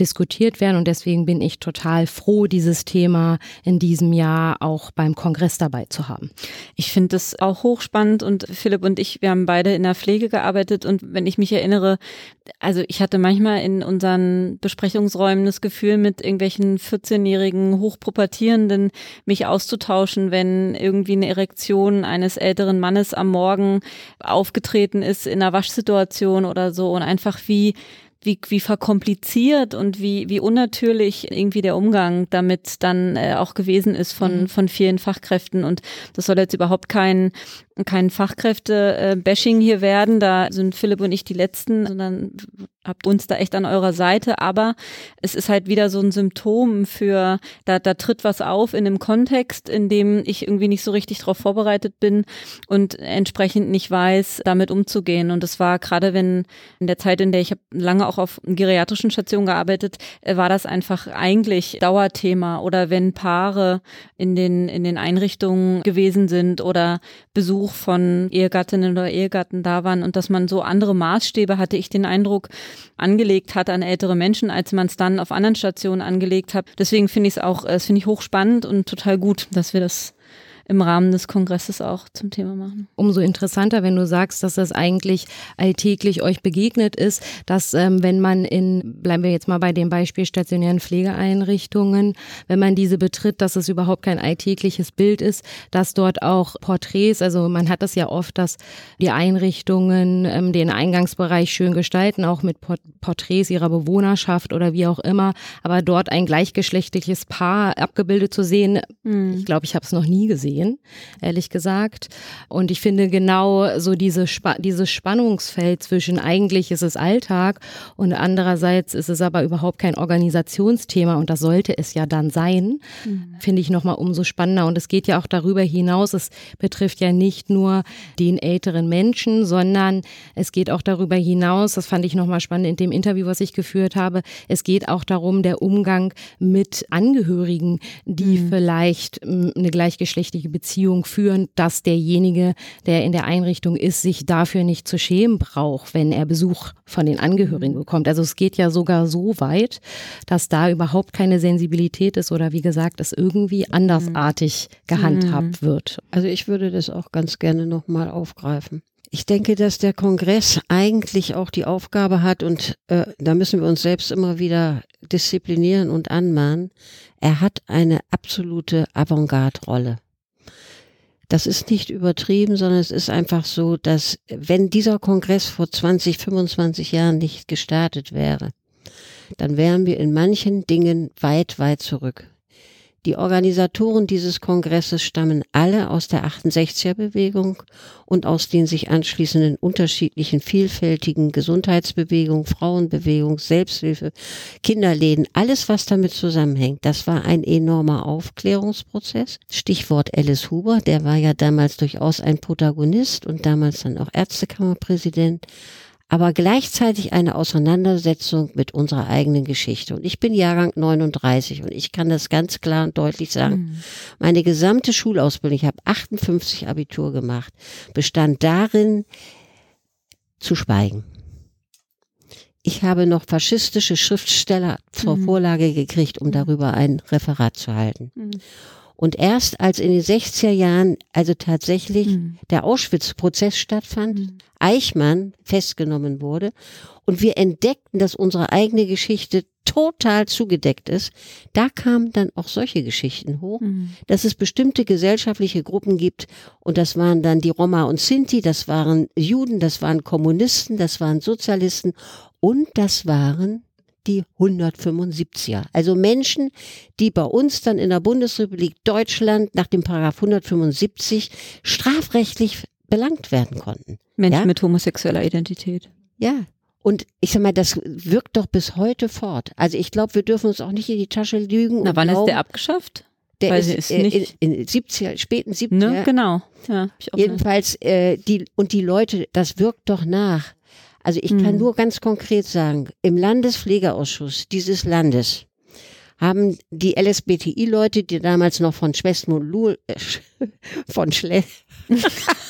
diskutiert werden. Und deswegen bin ich total froh, dieses Thema in diesem Jahr auch beim Kongress dabei zu haben. Ich finde das auch hochspannend und Philipp und ich, wir haben beide in der Pflege gearbeitet und wenn ich mich erinnere, also ich hatte manchmal in unseren Besprechungsräumen das Gefühl, mit irgendwelchen 14-jährigen Hochpropertierenden mich auszutauschen, wenn irgendwie eine Erektion eines älteren Mannes am Morgen aufgetreten ist in einer Waschsituation Situation oder so und einfach wie wie, wie verkompliziert und wie, wie unnatürlich irgendwie der Umgang damit dann äh, auch gewesen ist von, mhm. von vielen Fachkräften. Und das soll jetzt überhaupt kein, kein Fachkräfte-Bashing hier werden. Da sind Philipp und ich die Letzten, sondern habt uns da echt an eurer Seite, aber es ist halt wieder so ein Symptom für, da, da tritt was auf in einem Kontext, in dem ich irgendwie nicht so richtig darauf vorbereitet bin und entsprechend nicht weiß, damit umzugehen. Und das war gerade wenn in der Zeit, in der ich habe lange auch auf geriatrischen Stationen gearbeitet, äh, war das einfach eigentlich Dauerthema oder wenn Paare in den, in den Einrichtungen gewesen sind oder Besuch von Ehegattinnen oder Ehegatten da waren und dass man so andere Maßstäbe hatte, ich den Eindruck, angelegt hat an ältere Menschen, als man es dann auf anderen Stationen angelegt hat. Deswegen finde ich es auch, das finde ich hochspannend und total gut, dass wir das im Rahmen des Kongresses auch zum Thema machen. Umso interessanter, wenn du sagst, dass das eigentlich alltäglich euch begegnet ist, dass ähm, wenn man in, bleiben wir jetzt mal bei dem Beispiel stationären Pflegeeinrichtungen, wenn man diese betritt, dass es überhaupt kein alltägliches Bild ist, dass dort auch Porträts, also man hat das ja oft, dass die Einrichtungen ähm, den Eingangsbereich schön gestalten, auch mit Porträts ihrer Bewohnerschaft oder wie auch immer, aber dort ein gleichgeschlechtliches Paar abgebildet zu sehen, mhm. ich glaube, ich habe es noch nie gesehen sehen, ehrlich gesagt. Und ich finde genau so diese Spa dieses Spannungsfeld zwischen eigentlich ist es Alltag und andererseits ist es aber überhaupt kein Organisationsthema und das sollte es ja dann sein, mhm. finde ich nochmal umso spannender. Und es geht ja auch darüber hinaus, es betrifft ja nicht nur den älteren Menschen, sondern es geht auch darüber hinaus, das fand ich nochmal spannend in dem Interview, was ich geführt habe, es geht auch darum, der Umgang mit Angehörigen, die mhm. vielleicht eine gleichgeschlechtliche zwischenmenschliche Beziehung führen, dass derjenige, der in der Einrichtung ist, sich dafür nicht zu schämen braucht, wenn er Besuch von den Angehörigen mhm. bekommt. Also es geht ja sogar so weit, dass da überhaupt keine Sensibilität ist oder wie gesagt, es irgendwie andersartig mhm. gehandhabt wird. Also ich würde das auch ganz gerne nochmal aufgreifen. Ich denke, dass der Kongress eigentlich auch die Aufgabe hat, und äh, da müssen wir uns selbst immer wieder disziplinieren und anmahnen, er hat eine absolute Avantgarde-Rolle. Das ist nicht übertrieben, sondern es ist einfach so, dass wenn dieser Kongress vor 20, 25 Jahren nicht gestartet wäre, dann wären wir in manchen Dingen weit, weit zurück. Die Organisatoren dieses Kongresses stammen alle aus der 68er Bewegung und aus den sich anschließenden unterschiedlichen vielfältigen Gesundheitsbewegungen, Frauenbewegung, Selbsthilfe, Kinderläden, alles was damit zusammenhängt. Das war ein enormer Aufklärungsprozess. Stichwort Alice Huber, der war ja damals durchaus ein Protagonist und damals dann auch Ärztekammerpräsident aber gleichzeitig eine Auseinandersetzung mit unserer eigenen Geschichte. Und ich bin Jahrgang 39 und ich kann das ganz klar und deutlich sagen. Mhm. Meine gesamte Schulausbildung, ich habe 58 Abitur gemacht, bestand darin, zu schweigen. Ich habe noch faschistische Schriftsteller zur mhm. Vorlage gekriegt, um darüber ein Referat zu halten. Mhm. Und erst als in den 60er Jahren also tatsächlich mhm. der Auschwitz-Prozess stattfand, mhm. Eichmann festgenommen wurde und wir entdeckten, dass unsere eigene Geschichte total zugedeckt ist, da kamen dann auch solche Geschichten hoch, mhm. dass es bestimmte gesellschaftliche Gruppen gibt und das waren dann die Roma und Sinti, das waren Juden, das waren Kommunisten, das waren Sozialisten und das waren die 175er. Also Menschen, die bei uns dann in der Bundesrepublik Deutschland nach dem Paragraph 175 strafrechtlich belangt werden konnten. Menschen ja? mit homosexueller Identität. Ja. Und ich sag mal, das wirkt doch bis heute fort. Also ich glaube, wir dürfen uns auch nicht in die Tasche lügen. Na, wann glauben, ist der abgeschafft? Der Weil ist, ist äh, nicht in, in 70er, späten 70er. Ne, genau. Ja, jedenfalls, äh, die, und die Leute, das wirkt doch nach. Also ich kann hm. nur ganz konkret sagen, im Landespflegeausschuss dieses Landes haben die LSBTI-Leute, die damals noch von Lul, äh, von Schle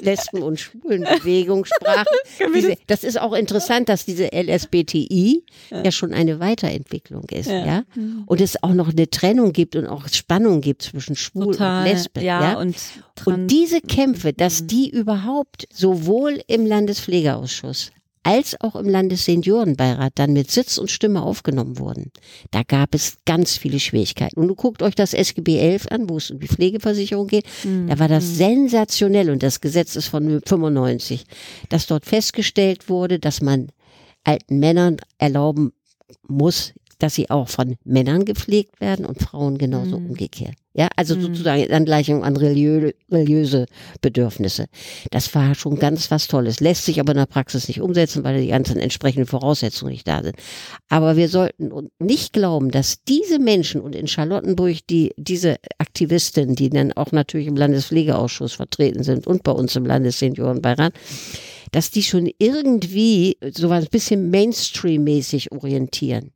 Lesben- und Schwulenbewegung sprachen. Diese, das ist auch interessant, dass diese LSBTI ja, ja schon eine Weiterentwicklung ist, ja. ja. Mhm. Und es auch noch eine Trennung gibt und auch Spannung gibt zwischen Schwul Total, und Lesben, ja. Und, und diese Kämpfe, dass mhm. die überhaupt sowohl im Landespflegeausschuss als auch im Landesseniorenbeirat dann mit Sitz und Stimme aufgenommen wurden. Da gab es ganz viele Schwierigkeiten. Und du guckt euch das SGB 11 an, wo es um die Pflegeversicherung geht. Mhm. Da war das mhm. sensationell und das Gesetz ist von 95, dass dort festgestellt wurde, dass man alten Männern erlauben muss, dass sie auch von Männern gepflegt werden und Frauen genauso mhm. umgekehrt. Ja, also mhm. sozusagen in Angleichung an religiö religiöse Bedürfnisse. Das war schon ganz was Tolles. Lässt sich aber in der Praxis nicht umsetzen, weil die ganzen entsprechenden Voraussetzungen nicht da sind. Aber wir sollten nicht glauben, dass diese Menschen und in Charlottenburg die, diese Aktivistinnen, die dann auch natürlich im Landespflegeausschuss vertreten sind und bei uns im Landesseniorenbeirat, dass die schon irgendwie so ein bisschen Mainstream-mäßig orientieren.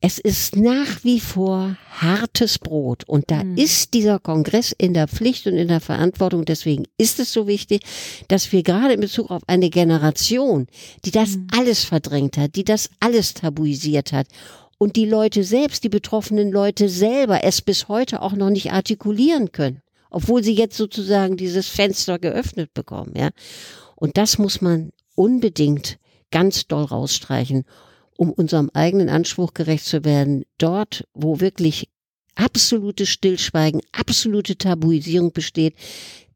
Es ist nach wie vor hartes Brot und da mhm. ist dieser Kongress in der Pflicht und in der Verantwortung. Deswegen ist es so wichtig, dass wir gerade in Bezug auf eine Generation, die das mhm. alles verdrängt hat, die das alles tabuisiert hat und die Leute selbst, die betroffenen Leute selber es bis heute auch noch nicht artikulieren können, obwohl sie jetzt sozusagen dieses Fenster geöffnet bekommen, ja. Und das muss man unbedingt ganz doll rausstreichen um unserem eigenen Anspruch gerecht zu werden, dort, wo wirklich absolutes Stillschweigen, absolute Tabuisierung besteht,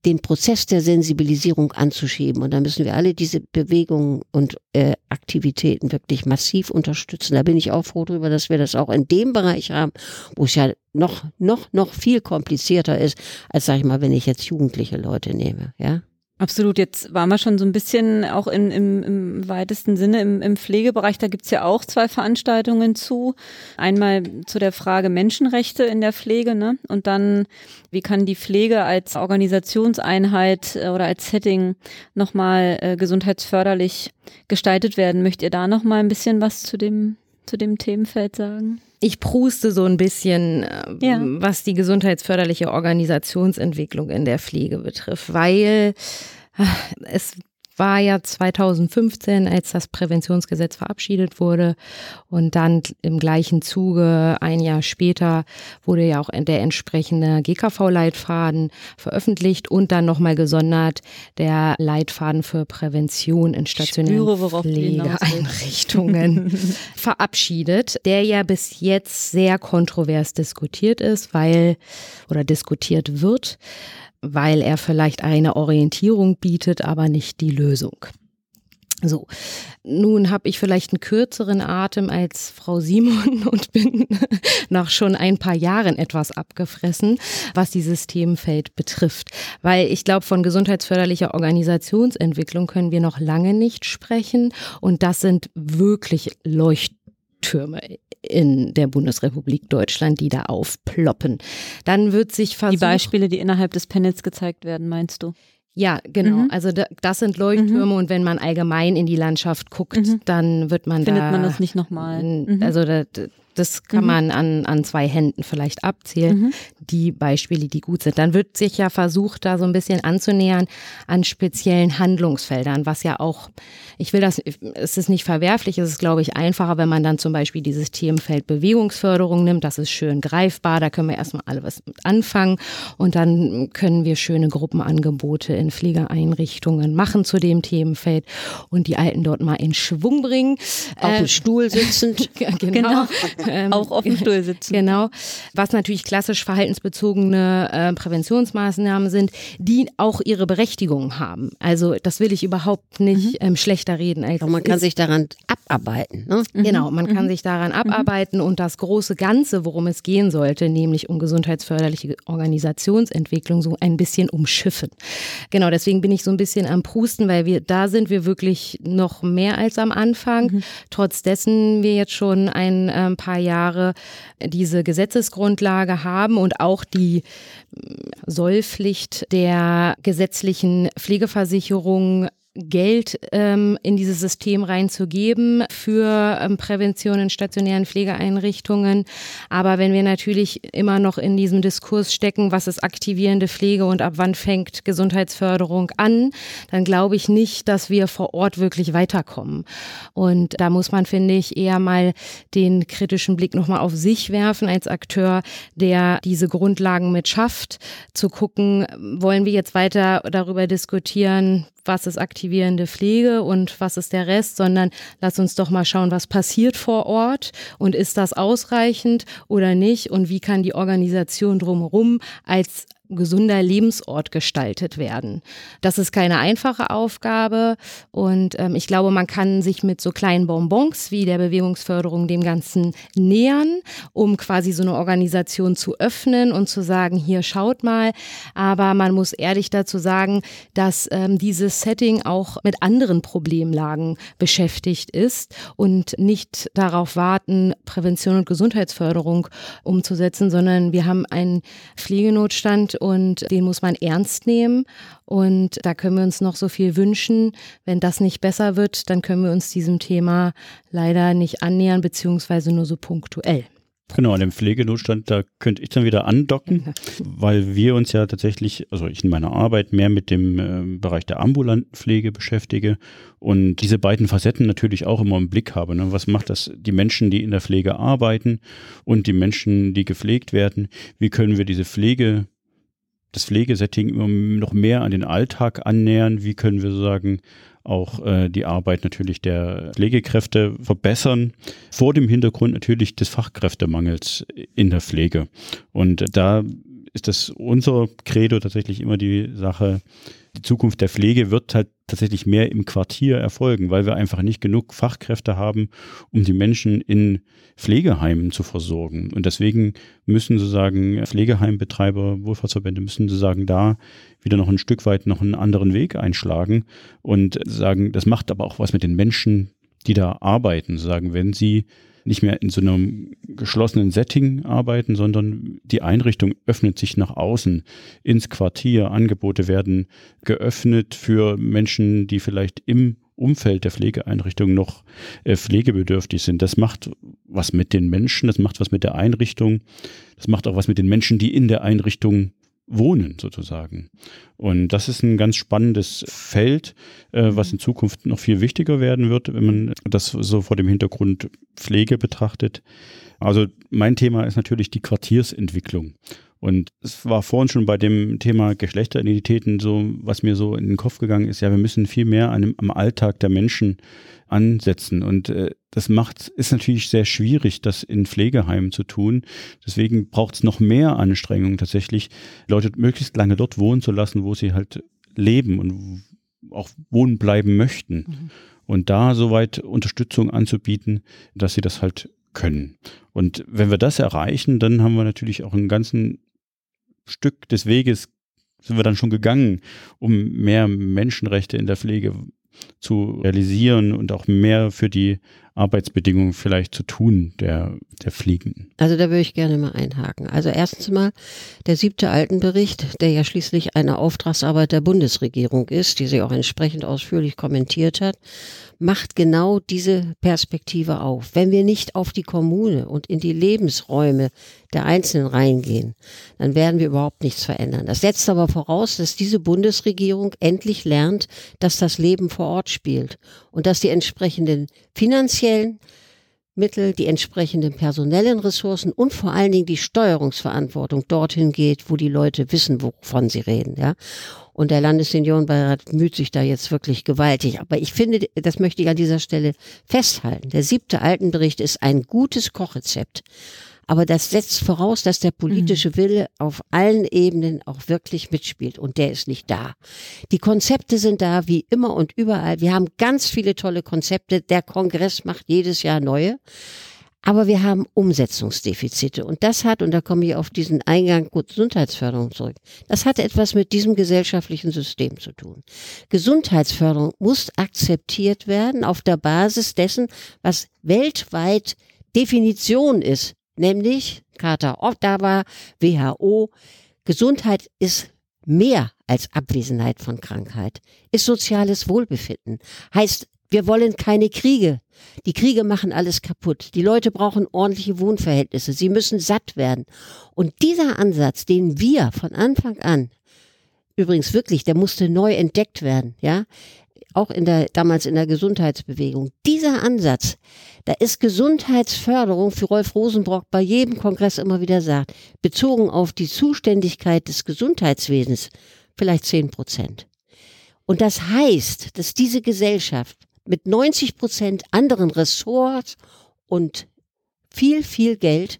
den Prozess der Sensibilisierung anzuschieben. Und da müssen wir alle diese Bewegungen und äh, Aktivitäten wirklich massiv unterstützen. Da bin ich auch froh darüber, dass wir das auch in dem Bereich haben, wo es ja noch, noch, noch viel komplizierter ist, als sag ich mal, wenn ich jetzt jugendliche Leute nehme, ja. Absolut, jetzt waren wir schon so ein bisschen auch in, im, im weitesten Sinne im, im Pflegebereich. Da gibt's ja auch zwei Veranstaltungen zu. Einmal zu der Frage Menschenrechte in der Pflege ne? und dann, wie kann die Pflege als Organisationseinheit äh, oder als Setting nochmal äh, gesundheitsförderlich gestaltet werden. Möchtet ihr da nochmal ein bisschen was zu dem, zu dem Themenfeld sagen? ich pruste so ein bisschen, äh, ja. was die gesundheitsförderliche Organisationsentwicklung in der Pflege betrifft, weil äh, es war ja 2015, als das Präventionsgesetz verabschiedet wurde. Und dann im gleichen Zuge, ein Jahr später, wurde ja auch der entsprechende GKV-Leitfaden veröffentlicht und dann nochmal gesondert der Leitfaden für Prävention in stationären Spüre, Pflegeeinrichtungen verabschiedet, der ja bis jetzt sehr kontrovers diskutiert ist, weil oder diskutiert wird weil er vielleicht eine Orientierung bietet, aber nicht die Lösung. So, nun habe ich vielleicht einen kürzeren Atem als Frau Simon und bin nach schon ein paar Jahren etwas abgefressen, was dieses Themenfeld betrifft. Weil ich glaube, von gesundheitsförderlicher Organisationsentwicklung können wir noch lange nicht sprechen. Und das sind wirklich Leuchttürme in der Bundesrepublik Deutschland, die da aufploppen. Dann wird sich versucht, Die Beispiele, die innerhalb des Panels gezeigt werden, meinst du? Ja, genau. Mhm. Also das sind Leuchttürme mhm. und wenn man allgemein in die Landschaft guckt, mhm. dann wird man Findet da. Findet man das nicht nochmal. Mhm. Also da, das kann mhm. man an, an zwei Händen vielleicht abzählen, mhm. die Beispiele, die gut sind. Dann wird sich ja versucht, da so ein bisschen anzunähern an speziellen Handlungsfeldern, was ja auch, ich will das, es ist nicht verwerflich, es ist, glaube ich, einfacher, wenn man dann zum Beispiel dieses Themenfeld Bewegungsförderung nimmt. Das ist schön greifbar, da können wir erstmal alle was mit anfangen und dann können wir schöne Gruppenangebote in Pflegeeinrichtungen machen zu dem Themenfeld und die Alten dort mal in Schwung bringen. Auf dem äh, Stuhl sitzend. genau. genau ähm, auch auf dem Stuhl sitzen. Genau, was natürlich klassisch verhaltensbezogene äh, Präventionsmaßnahmen sind, die auch ihre Berechtigung haben. Also das will ich überhaupt nicht mhm. ähm, schlechter reden. Als man kann sich daran abarbeiten. Ne? Mhm. Genau, man mhm. kann sich daran mhm. abarbeiten und das große Ganze, worum es gehen sollte, nämlich um gesundheitsförderliche Organisationsentwicklung, so ein bisschen umschiffen. Genau, deswegen bin ich so ein bisschen am Prusten, weil wir da sind wir wirklich noch mehr als am Anfang. Mhm. Trotz dessen wir jetzt schon ein äh, paar Jahre diese Gesetzesgrundlage haben und auch die Sollpflicht der gesetzlichen Pflegeversicherung Geld ähm, in dieses System reinzugeben für ähm, Prävention in stationären Pflegeeinrichtungen. Aber wenn wir natürlich immer noch in diesem Diskurs stecken, was ist aktivierende Pflege und ab wann fängt Gesundheitsförderung an, dann glaube ich nicht, dass wir vor Ort wirklich weiterkommen. Und da muss man, finde ich, eher mal den kritischen Blick nochmal auf sich werfen als Akteur, der diese Grundlagen mit schafft, zu gucken, wollen wir jetzt weiter darüber diskutieren, was ist aktivierende Pflege und was ist der Rest, sondern lass uns doch mal schauen, was passiert vor Ort und ist das ausreichend oder nicht und wie kann die Organisation drumherum als gesunder Lebensort gestaltet werden. Das ist keine einfache Aufgabe und ähm, ich glaube, man kann sich mit so kleinen Bonbons wie der Bewegungsförderung dem Ganzen nähern, um quasi so eine Organisation zu öffnen und zu sagen, hier schaut mal. Aber man muss ehrlich dazu sagen, dass ähm, dieses Setting auch mit anderen Problemlagen beschäftigt ist und nicht darauf warten, Prävention und Gesundheitsförderung umzusetzen, sondern wir haben einen Pflegenotstand und den muss man ernst nehmen. Und da können wir uns noch so viel wünschen. Wenn das nicht besser wird, dann können wir uns diesem Thema leider nicht annähern, beziehungsweise nur so punktuell. Genau, an dem Pflegenotstand, da könnte ich dann wieder andocken, weil wir uns ja tatsächlich, also ich in meiner Arbeit mehr mit dem äh, Bereich der ambulanten Pflege beschäftige und diese beiden Facetten natürlich auch immer im Blick habe. Ne? Was macht das die Menschen, die in der Pflege arbeiten und die Menschen, die gepflegt werden? Wie können wir diese Pflege das Pflegesetting immer noch mehr an den Alltag annähern? Wie können wir sozusagen auch äh, die Arbeit natürlich der Pflegekräfte verbessern, vor dem Hintergrund natürlich des Fachkräftemangels in der Pflege. Und da ist das unser Credo tatsächlich immer die Sache, die Zukunft der Pflege wird halt tatsächlich mehr im Quartier erfolgen, weil wir einfach nicht genug Fachkräfte haben, um die Menschen in Pflegeheimen zu versorgen. Und deswegen müssen sozusagen Pflegeheimbetreiber, Wohlfahrtsverbände müssen sozusagen da wieder noch ein Stück weit noch einen anderen Weg einschlagen und sagen, das macht aber auch was mit den Menschen, die da arbeiten, sagen, wenn sie nicht mehr in so einem geschlossenen Setting arbeiten, sondern die Einrichtung öffnet sich nach außen ins Quartier. Angebote werden geöffnet für Menschen, die vielleicht im Umfeld der Pflegeeinrichtung noch äh, pflegebedürftig sind. Das macht was mit den Menschen, das macht was mit der Einrichtung, das macht auch was mit den Menschen, die in der Einrichtung wohnen sozusagen. Und das ist ein ganz spannendes Feld, äh, was in Zukunft noch viel wichtiger werden wird, wenn man das so vor dem Hintergrund Pflege betrachtet. Also mein Thema ist natürlich die Quartiersentwicklung. Und es war vorhin schon bei dem Thema Geschlechteridentitäten so, was mir so in den Kopf gegangen ist, ja, wir müssen viel mehr an am Alltag der Menschen ansetzen. Und äh, das macht, ist natürlich sehr schwierig, das in Pflegeheimen zu tun. Deswegen braucht es noch mehr Anstrengungen tatsächlich, Leute möglichst lange dort wohnen zu lassen, wo sie halt leben und auch wohnen bleiben möchten. Mhm. Und da soweit Unterstützung anzubieten, dass sie das halt können. Und wenn wir das erreichen, dann haben wir natürlich auch einen ganzen Stück des Weges sind wir dann schon gegangen, um mehr Menschenrechte in der Pflege zu realisieren und auch mehr für die Arbeitsbedingungen vielleicht zu tun der, der Fliegen. Also da würde ich gerne mal einhaken. Also erstens mal der siebte Altenbericht, der ja schließlich eine Auftragsarbeit der Bundesregierung ist, die sie auch entsprechend ausführlich kommentiert hat, macht genau diese Perspektive auf. Wenn wir nicht auf die Kommune und in die Lebensräume der Einzelnen reingehen, dann werden wir überhaupt nichts verändern. Das setzt aber voraus, dass diese Bundesregierung endlich lernt, dass das Leben vor Ort spielt und dass die entsprechenden finanziellen Mittel, die entsprechenden personellen Ressourcen und vor allen Dingen die Steuerungsverantwortung dorthin geht, wo die Leute wissen, wovon sie reden, ja. Und der Landesseniorenbeirat müht sich da jetzt wirklich gewaltig. Aber ich finde, das möchte ich an dieser Stelle festhalten. Der siebte Altenbericht ist ein gutes Kochrezept. Aber das setzt voraus, dass der politische mhm. Wille auf allen Ebenen auch wirklich mitspielt. Und der ist nicht da. Die Konzepte sind da, wie immer und überall. Wir haben ganz viele tolle Konzepte. Der Kongress macht jedes Jahr neue. Aber wir haben Umsetzungsdefizite. Und das hat, und da komme ich auf diesen Eingang Gesundheitsförderung zurück, das hat etwas mit diesem gesellschaftlichen System zu tun. Gesundheitsförderung muss akzeptiert werden auf der Basis dessen, was weltweit Definition ist, nämlich Charta Ottawa, WHO. Gesundheit ist mehr als Abwesenheit von Krankheit, ist soziales Wohlbefinden, heißt wir wollen keine Kriege. Die Kriege machen alles kaputt. Die Leute brauchen ordentliche Wohnverhältnisse. Sie müssen satt werden. Und dieser Ansatz, den wir von Anfang an, übrigens wirklich, der musste neu entdeckt werden, ja, auch in der, damals in der Gesundheitsbewegung. Dieser Ansatz, da ist Gesundheitsförderung, für Rolf Rosenbrock bei jedem Kongress immer wieder sagt, bezogen auf die Zuständigkeit des Gesundheitswesens, vielleicht zehn Prozent. Und das heißt, dass diese Gesellschaft mit 90 Prozent anderen Ressorts und viel, viel Geld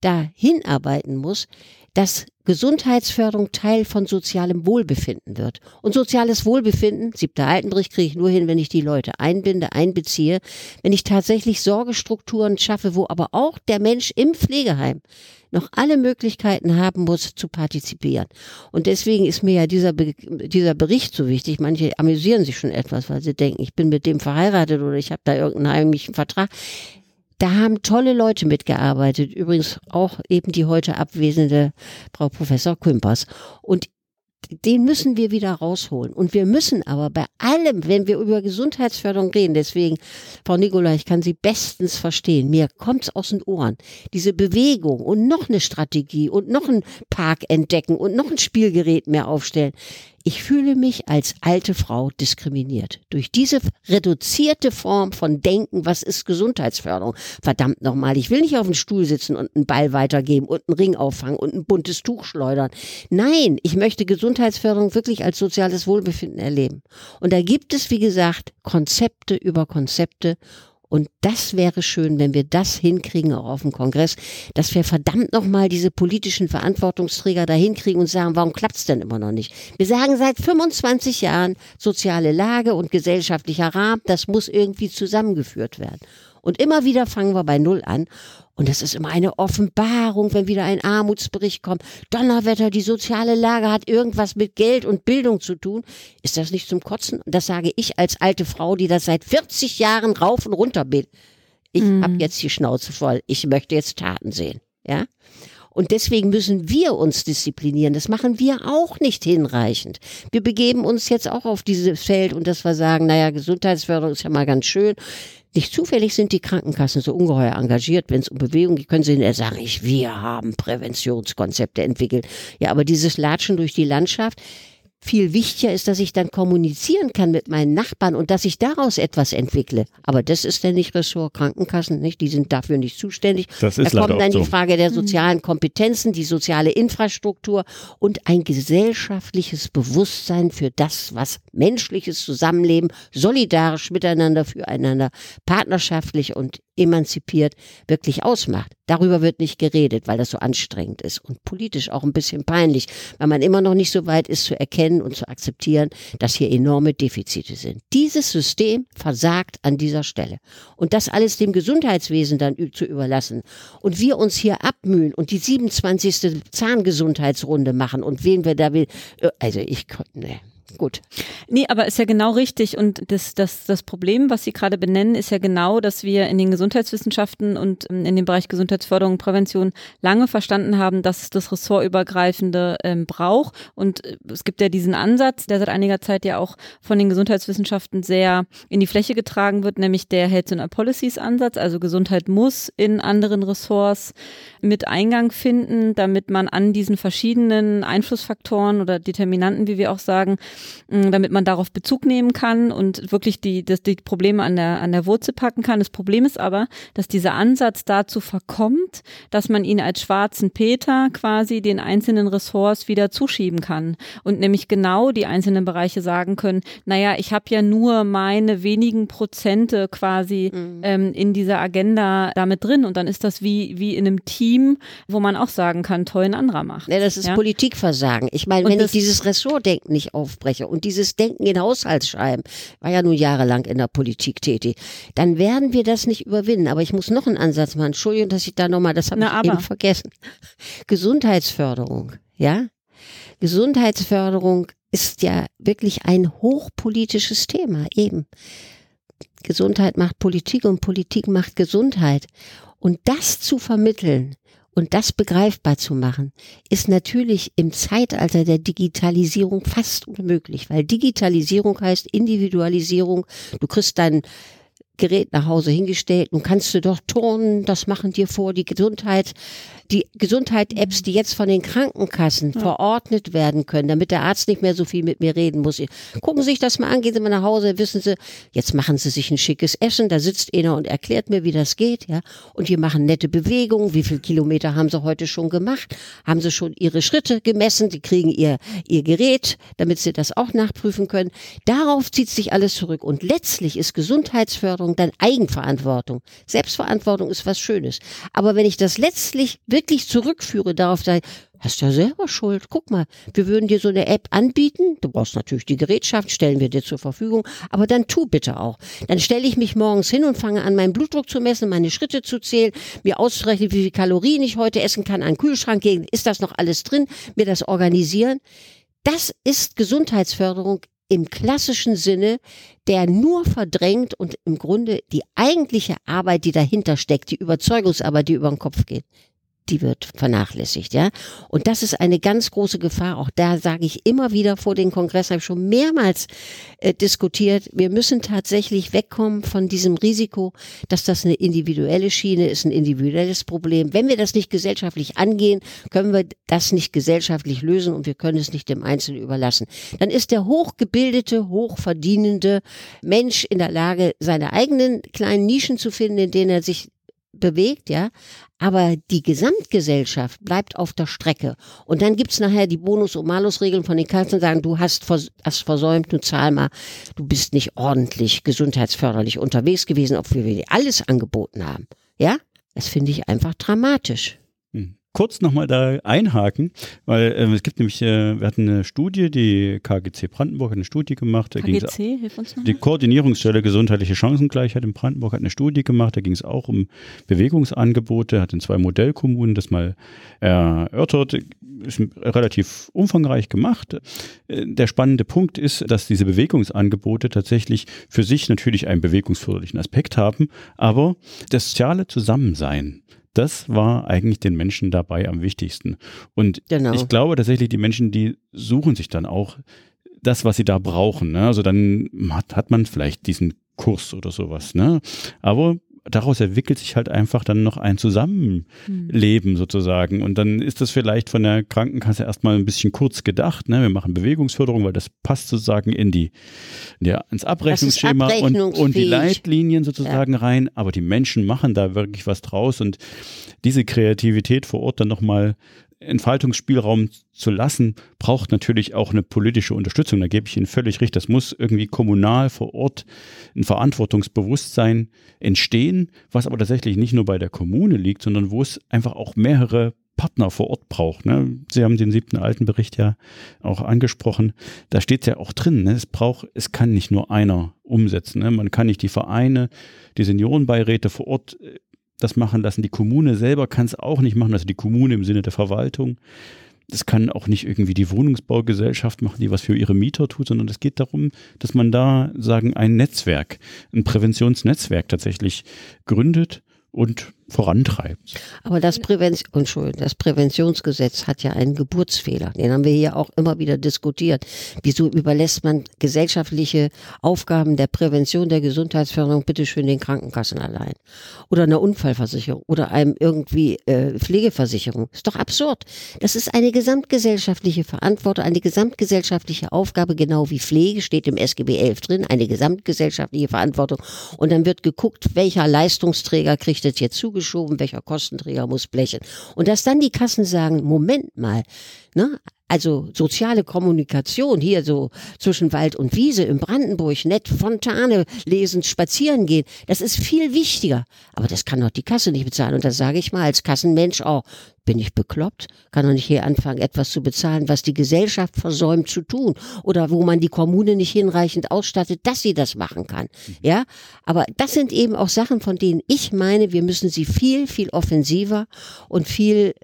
dahin arbeiten muss, dass Gesundheitsförderung Teil von sozialem Wohlbefinden wird. Und soziales Wohlbefinden, siebter Altenbericht, kriege ich nur hin, wenn ich die Leute einbinde, einbeziehe, wenn ich tatsächlich Sorgestrukturen schaffe, wo aber auch der Mensch im Pflegeheim noch alle Möglichkeiten haben muss zu partizipieren. Und deswegen ist mir ja dieser, Be dieser Bericht so wichtig. Manche amüsieren sich schon etwas, weil sie denken, ich bin mit dem verheiratet oder ich habe da irgendeinen heimlichen Vertrag. Da haben tolle Leute mitgearbeitet, übrigens auch eben die heute abwesende Frau Professor Kümpers. Und den müssen wir wieder rausholen. Und wir müssen aber bei allem, wenn wir über Gesundheitsförderung reden, deswegen, Frau Nicola, ich kann Sie bestens verstehen, mir kommt's aus den Ohren. Diese Bewegung und noch eine Strategie und noch ein Park entdecken und noch ein Spielgerät mehr aufstellen. Ich fühle mich als alte Frau diskriminiert. Durch diese reduzierte Form von Denken, was ist Gesundheitsförderung? Verdammt nochmal, ich will nicht auf dem Stuhl sitzen und einen Ball weitergeben und einen Ring auffangen und ein buntes Tuch schleudern. Nein, ich möchte Gesundheitsförderung wirklich als soziales Wohlbefinden erleben. Und da gibt es, wie gesagt, Konzepte über Konzepte und das wäre schön, wenn wir das hinkriegen, auch auf dem Kongress, dass wir verdammt nochmal diese politischen Verantwortungsträger da hinkriegen und sagen, warum klappt's denn immer noch nicht? Wir sagen seit 25 Jahren, soziale Lage und gesellschaftlicher Rahmen, das muss irgendwie zusammengeführt werden. Und immer wieder fangen wir bei Null an. Und das ist immer eine Offenbarung, wenn wieder ein Armutsbericht kommt. Donnerwetter, die soziale Lage hat irgendwas mit Geld und Bildung zu tun. Ist das nicht zum Kotzen? Und das sage ich als alte Frau, die das seit 40 Jahren rauf und runter bin. Ich mhm. habe jetzt die Schnauze voll. Ich möchte jetzt Taten sehen. Ja? Und deswegen müssen wir uns disziplinieren. Das machen wir auch nicht hinreichend. Wir begeben uns jetzt auch auf dieses Feld und dass wir sagen, naja, Gesundheitsförderung ist ja mal ganz schön. Nicht zufällig sind die Krankenkassen so ungeheuer engagiert, wenn es um Bewegung geht, können sie nicht sagen, ich, wir haben Präventionskonzepte entwickelt. Ja, aber dieses Latschen durch die Landschaft, viel wichtiger ist, dass ich dann kommunizieren kann mit meinen Nachbarn und dass ich daraus etwas entwickle. Aber das ist denn nicht Ressort Krankenkassen, nicht? Die sind dafür nicht zuständig. Das ist da kommt dann so. die Frage der sozialen Kompetenzen, die soziale Infrastruktur und ein gesellschaftliches Bewusstsein für das, was menschliches Zusammenleben, solidarisch miteinander, füreinander, partnerschaftlich und emanzipiert wirklich ausmacht. Darüber wird nicht geredet, weil das so anstrengend ist und politisch auch ein bisschen peinlich, weil man immer noch nicht so weit ist zu erkennen und zu akzeptieren, dass hier enorme Defizite sind. Dieses System versagt an dieser Stelle. Und das alles dem Gesundheitswesen dann zu überlassen und wir uns hier abmühen und die 27. Zahngesundheitsrunde machen und wen wir da will, äh, also ich, ne, gut. Nee, aber ist ja genau richtig. Und das, das, das Problem, was Sie gerade benennen, ist ja genau, dass wir in den Gesundheitswissenschaften und ähm, in dem Bereich Gesundheitsförderung und Prävention lange verstanden haben, dass es das ressortübergreifende ähm, braucht. Und äh, es gibt ja diesen Ansatz, der seit einiger Zeit ja auch von den Gesundheitswissenschaften sehr in die Fläche getragen wird, nämlich der Health and Policies Ansatz. Also Gesundheit muss in anderen Ressorts mit Eingang finden, damit man an diesen verschiedenen Einflussfaktoren oder Determinanten, wie wir auch sagen, damit man darauf Bezug nehmen kann und wirklich die, das, die Probleme an der, an der Wurzel packen kann. Das Problem ist aber, dass dieser Ansatz dazu verkommt, dass man ihn als schwarzen Peter quasi den einzelnen Ressorts wieder zuschieben kann und nämlich genau die einzelnen Bereiche sagen können, naja, ich habe ja nur meine wenigen Prozente quasi mhm. ähm, in dieser Agenda damit drin und dann ist das wie, wie in einem Team, wo man auch sagen kann, toll, ein anderer macht. Ja, das ist ja? Politikversagen. Ich meine, wenn ich dieses Ressortdenken nicht aufbreche und dieses Denken in Haushaltsschreiben, war ja nun jahrelang in der Politik tätig, dann werden wir das nicht überwinden. Aber ich muss noch einen Ansatz machen. Entschuldigung, dass ich da nochmal, das habe ich aber. eben vergessen. Gesundheitsförderung, ja? Gesundheitsförderung ist ja wirklich ein hochpolitisches Thema, eben. Gesundheit macht Politik und Politik macht Gesundheit. Und das zu vermitteln und das begreifbar zu machen, ist natürlich im Zeitalter der Digitalisierung fast unmöglich, weil Digitalisierung heißt Individualisierung. Du kriegst dein Gerät nach Hause hingestellt. Nun kannst du doch turnen, das machen dir vor die Gesundheit die Gesundheit-Apps, die jetzt von den Krankenkassen ja. verordnet werden können, damit der Arzt nicht mehr so viel mit mir reden muss. Gucken Sie sich das mal an, gehen Sie mal nach Hause, wissen Sie, jetzt machen Sie sich ein schickes Essen, da sitzt einer und erklärt mir, wie das geht, ja. Und wir machen nette Bewegungen. Wie viele Kilometer haben Sie heute schon gemacht? Haben Sie schon Ihre Schritte gemessen? Sie kriegen Ihr, Ihr Gerät, damit Sie das auch nachprüfen können. Darauf zieht sich alles zurück. Und letztlich ist Gesundheitsförderung dann Eigenverantwortung. Selbstverantwortung ist was Schönes. Aber wenn ich das letztlich wirklich zurückführe darauf, da hast du ja selber Schuld. Guck mal, wir würden dir so eine App anbieten. Du brauchst natürlich die Gerätschaft, stellen wir dir zur Verfügung. Aber dann tu bitte auch. Dann stelle ich mich morgens hin und fange an, meinen Blutdruck zu messen, meine Schritte zu zählen, mir auszurechnen, wie viele Kalorien ich heute essen kann, an den Kühlschrank gehen. Ist das noch alles drin? Mir das organisieren. Das ist Gesundheitsförderung im klassischen Sinne, der nur verdrängt und im Grunde die eigentliche Arbeit, die dahinter steckt, die Überzeugungsarbeit, die über den Kopf geht, die wird vernachlässigt, ja. Und das ist eine ganz große Gefahr. Auch da sage ich immer wieder vor den Kongress, habe ich schon mehrmals äh, diskutiert. Wir müssen tatsächlich wegkommen von diesem Risiko, dass das eine individuelle Schiene ist, ein individuelles Problem. Wenn wir das nicht gesellschaftlich angehen, können wir das nicht gesellschaftlich lösen und wir können es nicht dem Einzelnen überlassen. Dann ist der hochgebildete, hochverdienende Mensch in der Lage, seine eigenen kleinen Nischen zu finden, in denen er sich bewegt, ja, aber die Gesamtgesellschaft bleibt auf der Strecke. Und dann gibt's nachher die Bonus- und Malus-Regeln von den Kassen, sagen, du hast, vers hast versäumt, du zahl mal, du bist nicht ordentlich gesundheitsförderlich unterwegs gewesen, obwohl wir dir alles angeboten haben. Ja, das finde ich einfach dramatisch kurz nochmal da einhaken, weil äh, es gibt nämlich, äh, wir hatten eine Studie, die KGC Brandenburg hat eine Studie gemacht. Da KGC, hilf uns noch. Die Koordinierungsstelle Gesundheitliche Chancengleichheit in Brandenburg hat eine Studie gemacht, da ging es auch um Bewegungsangebote, hat in zwei Modellkommunen das mal erörtert, ist relativ umfangreich gemacht. Äh, der spannende Punkt ist, dass diese Bewegungsangebote tatsächlich für sich natürlich einen bewegungsförderlichen Aspekt haben, aber das soziale Zusammensein das war eigentlich den Menschen dabei am wichtigsten. Und genau. ich glaube tatsächlich, die Menschen, die suchen sich dann auch das, was sie da brauchen. Ne? Also dann hat, hat man vielleicht diesen Kurs oder sowas. Ne? Aber daraus entwickelt sich halt einfach dann noch ein Zusammenleben hm. sozusagen. Und dann ist das vielleicht von der Krankenkasse erstmal ein bisschen kurz gedacht. Ne? Wir machen Bewegungsförderung, weil das passt sozusagen in die, in die ins Abrechnungsschema und, und die Leitlinien sozusagen ja. rein. Aber die Menschen machen da wirklich was draus und diese Kreativität vor Ort dann nochmal Entfaltungsspielraum zu lassen, braucht natürlich auch eine politische Unterstützung. Da gebe ich Ihnen völlig recht. Das muss irgendwie kommunal vor Ort ein Verantwortungsbewusstsein entstehen, was aber tatsächlich nicht nur bei der Kommune liegt, sondern wo es einfach auch mehrere Partner vor Ort braucht. Ne? Sie haben den siebten alten Bericht ja auch angesprochen. Da steht es ja auch drin. Ne? Es braucht, es kann nicht nur einer umsetzen. Ne? Man kann nicht die Vereine, die Seniorenbeiräte vor Ort äh, das machen lassen. Die Kommune selber kann es auch nicht machen, also die Kommune im Sinne der Verwaltung. Das kann auch nicht irgendwie die Wohnungsbaugesellschaft machen, die was für ihre Mieter tut, sondern es geht darum, dass man da sagen ein Netzwerk, ein Präventionsnetzwerk tatsächlich gründet und vorantreibt. Aber das, Entschuldigung, das Präventionsgesetz hat ja einen Geburtsfehler. Den haben wir hier auch immer wieder diskutiert. Wieso überlässt man gesellschaftliche Aufgaben der Prävention, der Gesundheitsförderung bitteschön den Krankenkassen allein? Oder einer Unfallversicherung oder einem irgendwie äh, Pflegeversicherung? Ist doch absurd. Das ist eine gesamtgesellschaftliche Verantwortung, eine gesamtgesellschaftliche Aufgabe, genau wie Pflege steht im SGB 11 drin, eine gesamtgesellschaftliche Verantwortung. Und dann wird geguckt, welcher Leistungsträger kriegt es jetzt zugesprochen geschoben, welcher Kostenträger muss blechen. Und dass dann die Kassen sagen, Moment mal, ne? Also soziale Kommunikation hier so zwischen Wald und Wiese in Brandenburg, nett Fontane lesen, spazieren gehen, das ist viel wichtiger. Aber das kann doch die Kasse nicht bezahlen. Und das sage ich mal als Kassenmensch auch. Bin ich bekloppt? Kann doch nicht hier anfangen, etwas zu bezahlen, was die Gesellschaft versäumt zu tun oder wo man die Kommune nicht hinreichend ausstattet, dass sie das machen kann. Mhm. Ja, aber das sind eben auch Sachen, von denen ich meine, wir müssen sie viel, viel offensiver und viel,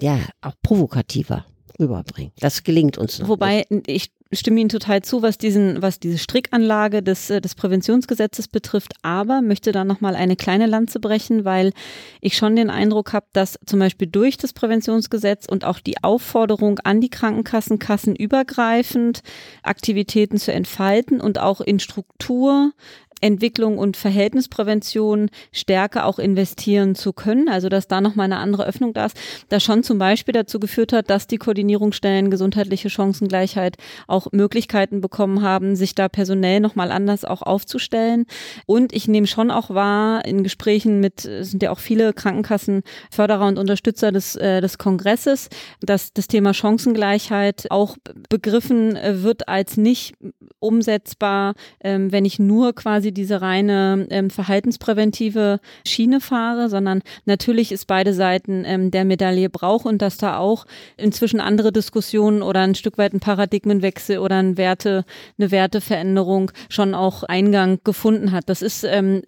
ja, auch provokativer rüberbringen. Das gelingt uns noch. Wobei nicht. ich stimme Ihnen total zu, was diesen, was diese Strickanlage des, äh, des Präventionsgesetzes betrifft, aber möchte da nochmal eine kleine Lanze brechen, weil ich schon den Eindruck habe, dass zum Beispiel durch das Präventionsgesetz und auch die Aufforderung an die Krankenkassen, kassenübergreifend Aktivitäten zu entfalten und auch in Struktur Entwicklung und Verhältnisprävention stärker auch investieren zu können, also dass da nochmal eine andere Öffnung da ist, das schon zum Beispiel dazu geführt hat, dass die Koordinierungsstellen gesundheitliche Chancengleichheit auch Möglichkeiten bekommen haben, sich da personell nochmal anders auch aufzustellen. Und ich nehme schon auch wahr, in Gesprächen mit, sind ja auch viele Krankenkassen Förderer und Unterstützer des, äh, des Kongresses, dass das Thema Chancengleichheit auch begriffen wird als nicht umsetzbar, ähm, wenn ich nur quasi quasi diese reine ähm, verhaltenspräventive Schiene fahre, sondern natürlich ist beide Seiten ähm, der Medaille braucht und dass da auch inzwischen andere Diskussionen oder ein Stück weit ein Paradigmenwechsel oder ein Werte, eine Werteveränderung schon auch Eingang gefunden hat. Das ist ähm,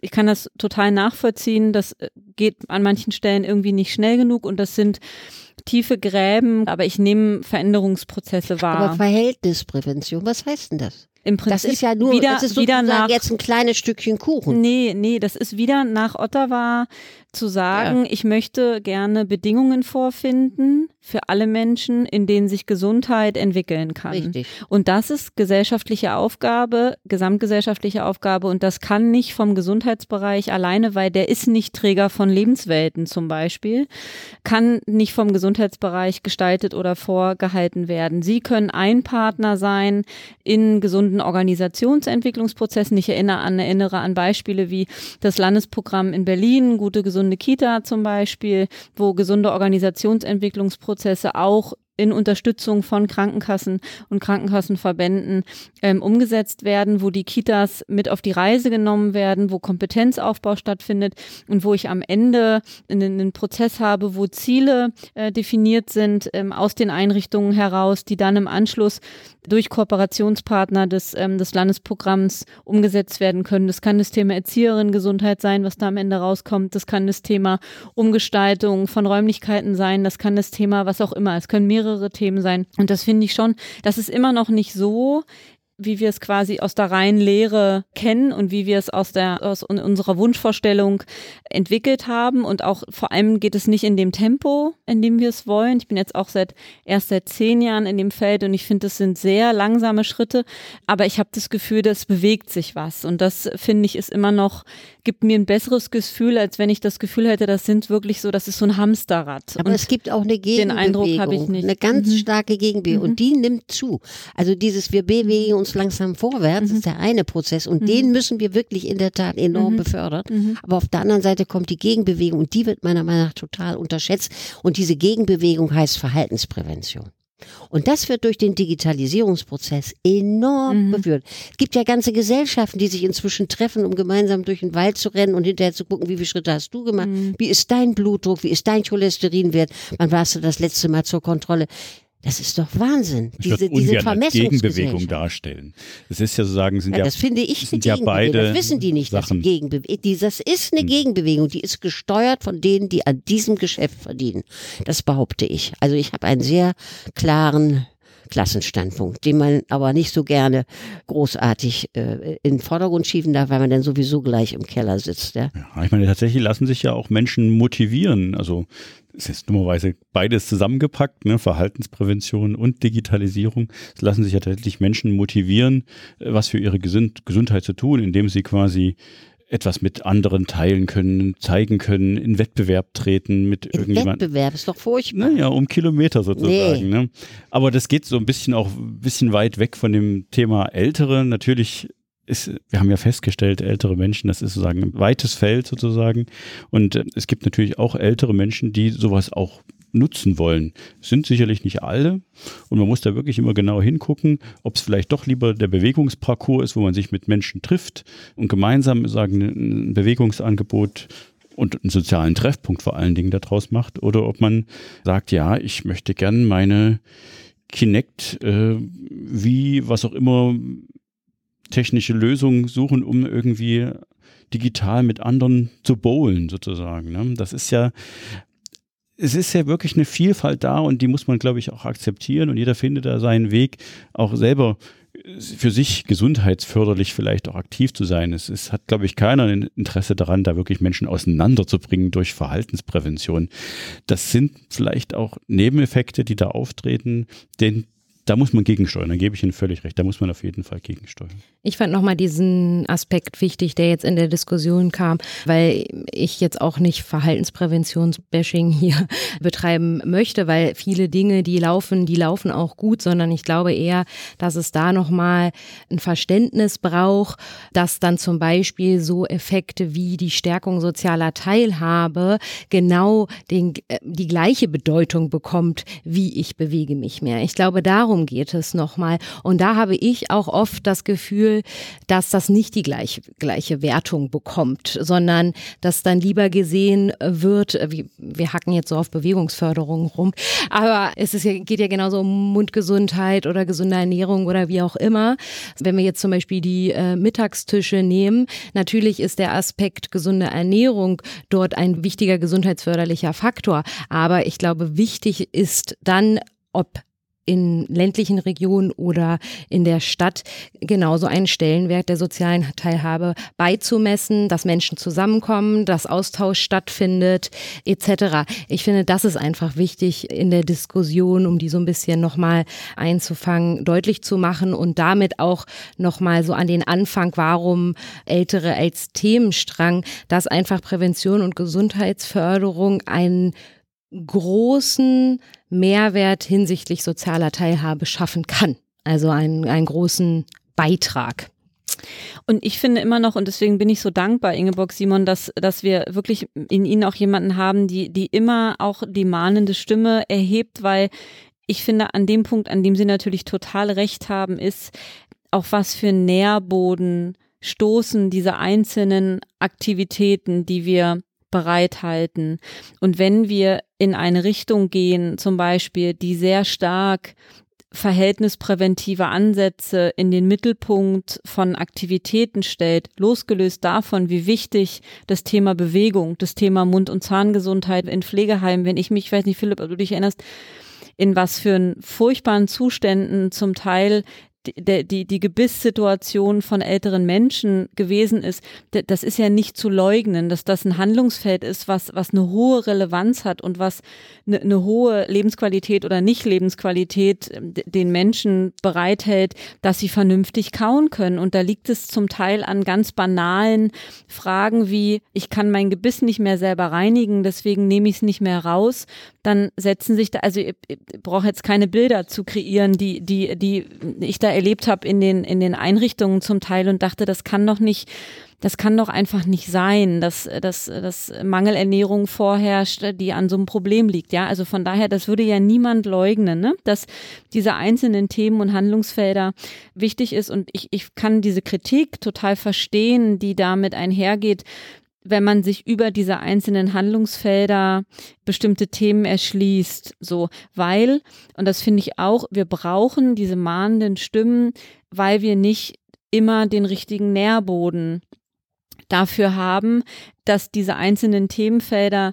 ich kann das total nachvollziehen. Das äh, geht an manchen Stellen irgendwie nicht schnell genug und das sind tiefe Gräben, aber ich nehme Veränderungsprozesse wahr. Aber Verhältnisprävention, was heißt denn das? Im Prinzip das ist ja nur, wieder, das ist wieder nach, jetzt ein kleines Stückchen Kuchen. Nee, nee, das ist wieder nach Ottawa zu sagen, ja. ich möchte gerne Bedingungen vorfinden für alle Menschen, in denen sich Gesundheit entwickeln kann. Richtig. Und das ist gesellschaftliche Aufgabe, gesamtgesellschaftliche Aufgabe und das kann nicht vom Gesundheitsbereich alleine, weil der ist nicht Träger von Lebenswelten zum Beispiel, kann nicht vom Gesundheitsbereich gestaltet oder vorgehalten werden. Sie können ein Partner sein in gesunden Organisationsentwicklungsprozessen. Ich erinnere an, erinnere an Beispiele wie das Landesprogramm in Berlin, gute gesunde Kita zum Beispiel, wo gesunde Organisationsentwicklungsprozesse auch in Unterstützung von Krankenkassen und Krankenkassenverbänden ähm, umgesetzt werden, wo die Kitas mit auf die Reise genommen werden, wo Kompetenzaufbau stattfindet und wo ich am Ende einen, Prozess habe, wo Ziele äh, definiert sind ähm, aus den Einrichtungen heraus, die dann im Anschluss durch Kooperationspartner des, ähm, des Landesprogramms umgesetzt werden können. Das kann das Thema Erzieherinnen-Gesundheit sein, was da am Ende rauskommt. Das kann das Thema Umgestaltung von Räumlichkeiten sein. Das kann das Thema, was auch immer. Es können mehrere Themen sein. Und das finde ich schon, das ist immer noch nicht so wie wir es quasi aus der reinen Lehre kennen und wie wir es aus der aus unserer Wunschvorstellung entwickelt haben und auch vor allem geht es nicht in dem Tempo, in dem wir es wollen. Ich bin jetzt auch seit erst seit zehn Jahren in dem Feld und ich finde, das sind sehr langsame Schritte, aber ich habe das Gefühl, das bewegt sich was und das finde ich ist immer noch gibt mir ein besseres Gefühl, als wenn ich das Gefühl hätte, das sind wirklich so, das ist so ein Hamsterrad. Aber und es gibt auch eine Gegenbewegung, den Eindruck habe ich nicht. eine ganz mhm. starke Gegenbewegung mhm. und die nimmt zu. Also dieses wir bewegen uns langsam vorwärts, mhm. ist der eine Prozess und mhm. den müssen wir wirklich in der Tat enorm mhm. befördern. Mhm. Aber auf der anderen Seite kommt die Gegenbewegung und die wird meiner Meinung nach total unterschätzt und diese Gegenbewegung heißt Verhaltensprävention. Und das wird durch den Digitalisierungsprozess enorm mhm. befördert. Es gibt ja ganze Gesellschaften, die sich inzwischen treffen, um gemeinsam durch den Wald zu rennen und hinterher zu gucken, wie viele Schritte hast du gemacht, mhm. wie ist dein Blutdruck, wie ist dein Cholesterinwert, wann warst du das letzte Mal zur Kontrolle. Das ist doch Wahnsinn, ich diese, diese Gegenbewegung darstellen. Es ist ja sozusagen, sind ja, ja das finde ich sind ja beide Das wissen die nicht, Sachen. dass Gegenbewegung, das ist eine hm. Gegenbewegung, die ist gesteuert von denen, die an diesem Geschäft verdienen. Das behaupte ich. Also ich habe einen sehr klaren Klassenstandpunkt, den man aber nicht so gerne großartig äh, in den Vordergrund schieben darf, weil man dann sowieso gleich im Keller sitzt. Ja, ja ich meine, tatsächlich lassen sich ja auch Menschen motivieren. Also es ist dummerweise beides zusammengepackt, ne? Verhaltensprävention und Digitalisierung. Es lassen sich ja tatsächlich Menschen motivieren, äh, was für ihre Gesund Gesundheit zu tun, indem sie quasi etwas mit anderen teilen können, zeigen können, in Wettbewerb treten mit in irgendjemandem. Wettbewerb ist doch furchtbar. Naja, um Kilometer sozusagen. Nee. Ne? Aber das geht so ein bisschen auch ein bisschen weit weg von dem Thema Ältere. Natürlich ist, wir haben ja festgestellt, ältere Menschen, das ist sozusagen ein weites Feld sozusagen. Und äh, es gibt natürlich auch ältere Menschen, die sowas auch nutzen wollen. sind sicherlich nicht alle und man muss da wirklich immer genau hingucken, ob es vielleicht doch lieber der Bewegungsparcours ist, wo man sich mit Menschen trifft und gemeinsam sagen ein Bewegungsangebot und einen sozialen Treffpunkt vor allen Dingen daraus macht oder ob man sagt, ja, ich möchte gern meine Kinect äh, wie was auch immer technische Lösungen suchen, um irgendwie digital mit anderen zu bowlen sozusagen. Ne? Das ist ja es ist ja wirklich eine Vielfalt da und die muss man, glaube ich, auch akzeptieren und jeder findet da seinen Weg, auch selber für sich gesundheitsförderlich vielleicht auch aktiv zu sein. Es, es hat, glaube ich, keiner ein Interesse daran, da wirklich Menschen auseinanderzubringen durch Verhaltensprävention. Das sind vielleicht auch Nebeneffekte, die da auftreten, den da muss man gegensteuern. Da gebe ich Ihnen völlig recht. Da muss man auf jeden Fall gegensteuern. Ich fand nochmal diesen Aspekt wichtig, der jetzt in der Diskussion kam, weil ich jetzt auch nicht Verhaltenspräventionsbashing hier betreiben möchte, weil viele Dinge, die laufen, die laufen auch gut, sondern ich glaube eher, dass es da nochmal ein Verständnis braucht, dass dann zum Beispiel so Effekte wie die Stärkung sozialer Teilhabe genau den, äh, die gleiche Bedeutung bekommt, wie ich bewege mich mehr. Ich glaube, darum darum geht es nochmal. Und da habe ich auch oft das Gefühl, dass das nicht die gleiche, gleiche Wertung bekommt, sondern dass dann lieber gesehen wird, wie, wir hacken jetzt so auf Bewegungsförderung rum, aber es ist geht ja genauso um Mundgesundheit oder gesunde Ernährung oder wie auch immer. Wenn wir jetzt zum Beispiel die äh, Mittagstische nehmen, natürlich ist der Aspekt gesunde Ernährung dort ein wichtiger gesundheitsförderlicher Faktor. Aber ich glaube, wichtig ist dann, ob in ländlichen Regionen oder in der Stadt genauso einen Stellenwert der sozialen Teilhabe beizumessen, dass Menschen zusammenkommen, dass Austausch stattfindet, etc. Ich finde, das ist einfach wichtig in der Diskussion, um die so ein bisschen nochmal einzufangen, deutlich zu machen und damit auch nochmal so an den Anfang, warum Ältere als Themenstrang, dass einfach Prävention und Gesundheitsförderung einen großen Mehrwert hinsichtlich sozialer Teilhabe schaffen kann. Also einen, einen großen Beitrag. Und ich finde immer noch, und deswegen bin ich so dankbar, Ingeborg Simon, dass, dass wir wirklich in Ihnen auch jemanden haben, die, die immer auch die mahnende Stimme erhebt, weil ich finde, an dem Punkt, an dem Sie natürlich total recht haben, ist, auf was für Nährboden stoßen diese einzelnen Aktivitäten, die wir bereithalten. Und wenn wir in eine Richtung gehen, zum Beispiel, die sehr stark verhältnispräventive Ansätze in den Mittelpunkt von Aktivitäten stellt, losgelöst davon, wie wichtig das Thema Bewegung, das Thema Mund- und Zahngesundheit in Pflegeheimen, wenn ich mich, ich weiß nicht, Philipp, ob du dich erinnerst, in was für furchtbaren Zuständen zum Teil die, die, die Gebisssituation von älteren Menschen gewesen ist, das ist ja nicht zu leugnen, dass das ein Handlungsfeld ist, was, was eine hohe Relevanz hat und was eine, eine hohe Lebensqualität oder Nicht-Lebensqualität ähm, den Menschen bereithält, dass sie vernünftig kauen können. Und da liegt es zum Teil an ganz banalen Fragen wie, ich kann mein Gebiss nicht mehr selber reinigen, deswegen nehme ich es nicht mehr raus. Dann setzen sich da, also ich, ich brauche jetzt keine Bilder zu kreieren, die, die, die ich da erlebt habe in den, in den Einrichtungen zum Teil und dachte, das kann doch nicht, das kann doch einfach nicht sein, dass, dass, dass Mangelernährung vorherrscht, die an so einem Problem liegt. Ja, also von daher, das würde ja niemand leugnen, ne? dass diese einzelnen Themen und Handlungsfelder wichtig ist. Und ich, ich kann diese Kritik total verstehen, die damit einhergeht, wenn man sich über diese einzelnen Handlungsfelder bestimmte Themen erschließt, so, weil, und das finde ich auch, wir brauchen diese mahnenden Stimmen, weil wir nicht immer den richtigen Nährboden dafür haben, dass diese einzelnen Themenfelder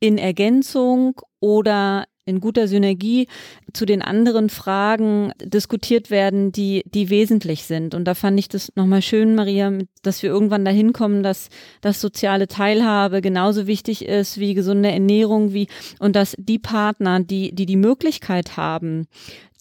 in Ergänzung oder in guter Synergie zu den anderen Fragen diskutiert werden, die, die wesentlich sind. Und da fand ich das nochmal schön, Maria, dass wir irgendwann dahin kommen, dass, dass soziale Teilhabe genauso wichtig ist wie gesunde Ernährung, wie, und dass die Partner, die, die die Möglichkeit haben,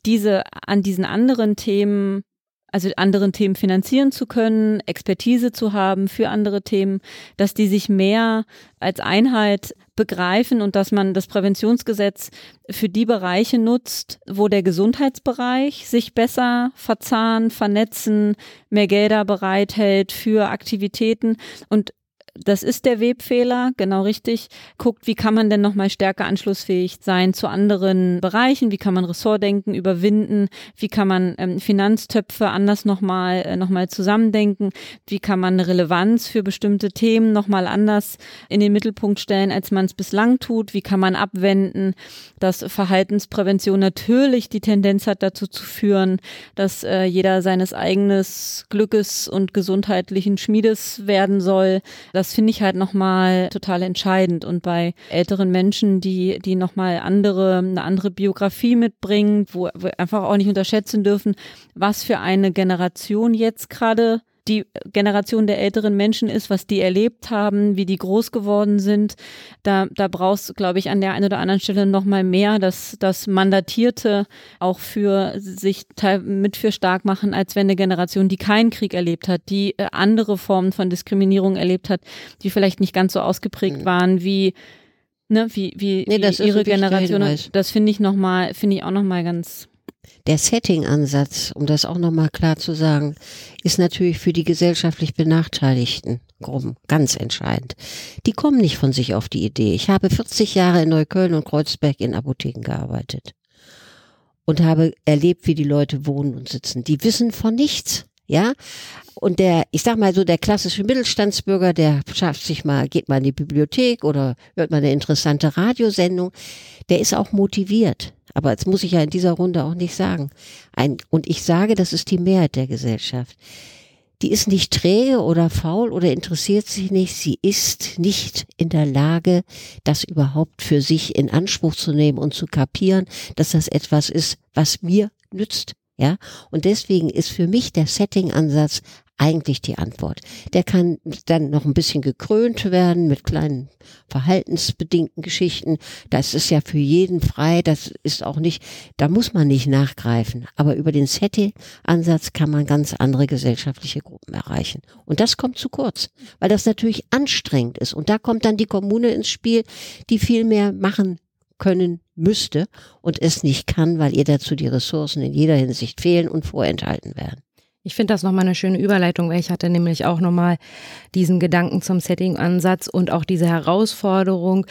diese, an diesen anderen Themen also anderen Themen finanzieren zu können, Expertise zu haben für andere Themen, dass die sich mehr als Einheit begreifen und dass man das Präventionsgesetz für die Bereiche nutzt, wo der Gesundheitsbereich sich besser verzahnen, vernetzen, mehr Gelder bereithält für Aktivitäten. Und das ist der Webfehler, genau richtig. Guckt, wie kann man denn nochmal stärker anschlussfähig sein zu anderen Bereichen? Wie kann man Ressortdenken überwinden? Wie kann man ähm, Finanztöpfe anders nochmal äh, noch zusammendenken? Wie kann man Relevanz für bestimmte Themen nochmal anders in den Mittelpunkt stellen, als man es bislang tut? Wie kann man abwenden, dass Verhaltensprävention natürlich die Tendenz hat, dazu zu führen, dass äh, jeder seines eigenes Glückes und gesundheitlichen Schmiedes werden soll? Das finde ich halt nochmal total entscheidend. Und bei älteren Menschen, die, die nochmal andere, eine andere Biografie mitbringen, wo wir einfach auch nicht unterschätzen dürfen, was für eine Generation jetzt gerade die Generation der älteren Menschen ist, was die erlebt haben, wie die groß geworden sind. Da, da brauchst du, glaube ich, an der einen oder anderen Stelle nochmal mehr, dass das Mandatierte auch für sich mit für stark machen, als wenn eine Generation, die keinen Krieg erlebt hat, die äh, andere Formen von Diskriminierung erlebt hat, die vielleicht nicht ganz so ausgeprägt mhm. waren wie ne, wie, wie, nee, wie ihre Generation. Das finde ich nochmal, finde ich auch nochmal ganz der Setting-Ansatz, um das auch nochmal klar zu sagen, ist natürlich für die gesellschaftlich benachteiligten Gruppen ganz entscheidend. Die kommen nicht von sich auf die Idee. Ich habe 40 Jahre in Neukölln und Kreuzberg in Apotheken gearbeitet und habe erlebt, wie die Leute wohnen und sitzen. Die wissen von nichts. Ja, und der, ich sag mal so, der klassische Mittelstandsbürger, der schafft sich mal, geht mal in die Bibliothek oder hört mal eine interessante Radiosendung, der ist auch motiviert. Aber jetzt muss ich ja in dieser Runde auch nicht sagen. Ein, und ich sage, das ist die Mehrheit der Gesellschaft. Die ist nicht träge oder faul oder interessiert sich nicht. Sie ist nicht in der Lage, das überhaupt für sich in Anspruch zu nehmen und zu kapieren, dass das etwas ist, was mir nützt. Ja, und deswegen ist für mich der Setting-Ansatz eigentlich die Antwort. Der kann dann noch ein bisschen gekrönt werden mit kleinen verhaltensbedingten Geschichten. Das ist ja für jeden frei. Das ist auch nicht, da muss man nicht nachgreifen. Aber über den Setting-Ansatz kann man ganz andere gesellschaftliche Gruppen erreichen. Und das kommt zu kurz, weil das natürlich anstrengend ist. Und da kommt dann die Kommune ins Spiel, die viel mehr machen können müsste und es nicht kann, weil ihr dazu die Ressourcen in jeder Hinsicht fehlen und vorenthalten werden. Ich finde das nochmal eine schöne Überleitung, weil ich hatte nämlich auch nochmal diesen Gedanken zum Setting-Ansatz und auch diese Herausforderung,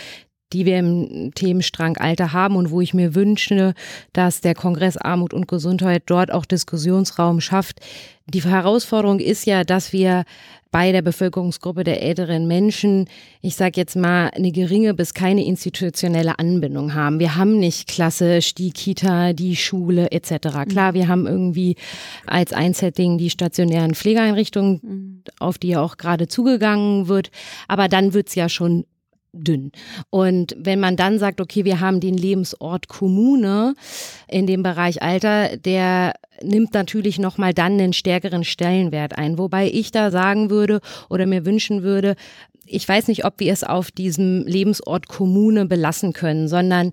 die wir im Themenstrang Alter haben und wo ich mir wünsche, dass der Kongress Armut und Gesundheit dort auch Diskussionsraum schafft. Die Herausforderung ist ja, dass wir bei der Bevölkerungsgruppe der älteren Menschen, ich sage jetzt mal, eine geringe bis keine institutionelle Anbindung haben. Wir haben nicht klassisch die Kita, die Schule etc. Klar, wir haben irgendwie als Einsetting die stationären Pflegeeinrichtungen, mhm. auf die ja auch gerade zugegangen wird, aber dann wird's ja schon dünn. Und wenn man dann sagt, okay, wir haben den Lebensort Kommune in dem Bereich Alter, der nimmt natürlich nochmal dann einen stärkeren Stellenwert ein. Wobei ich da sagen würde oder mir wünschen würde, ich weiß nicht, ob wir es auf diesem Lebensort Kommune belassen können, sondern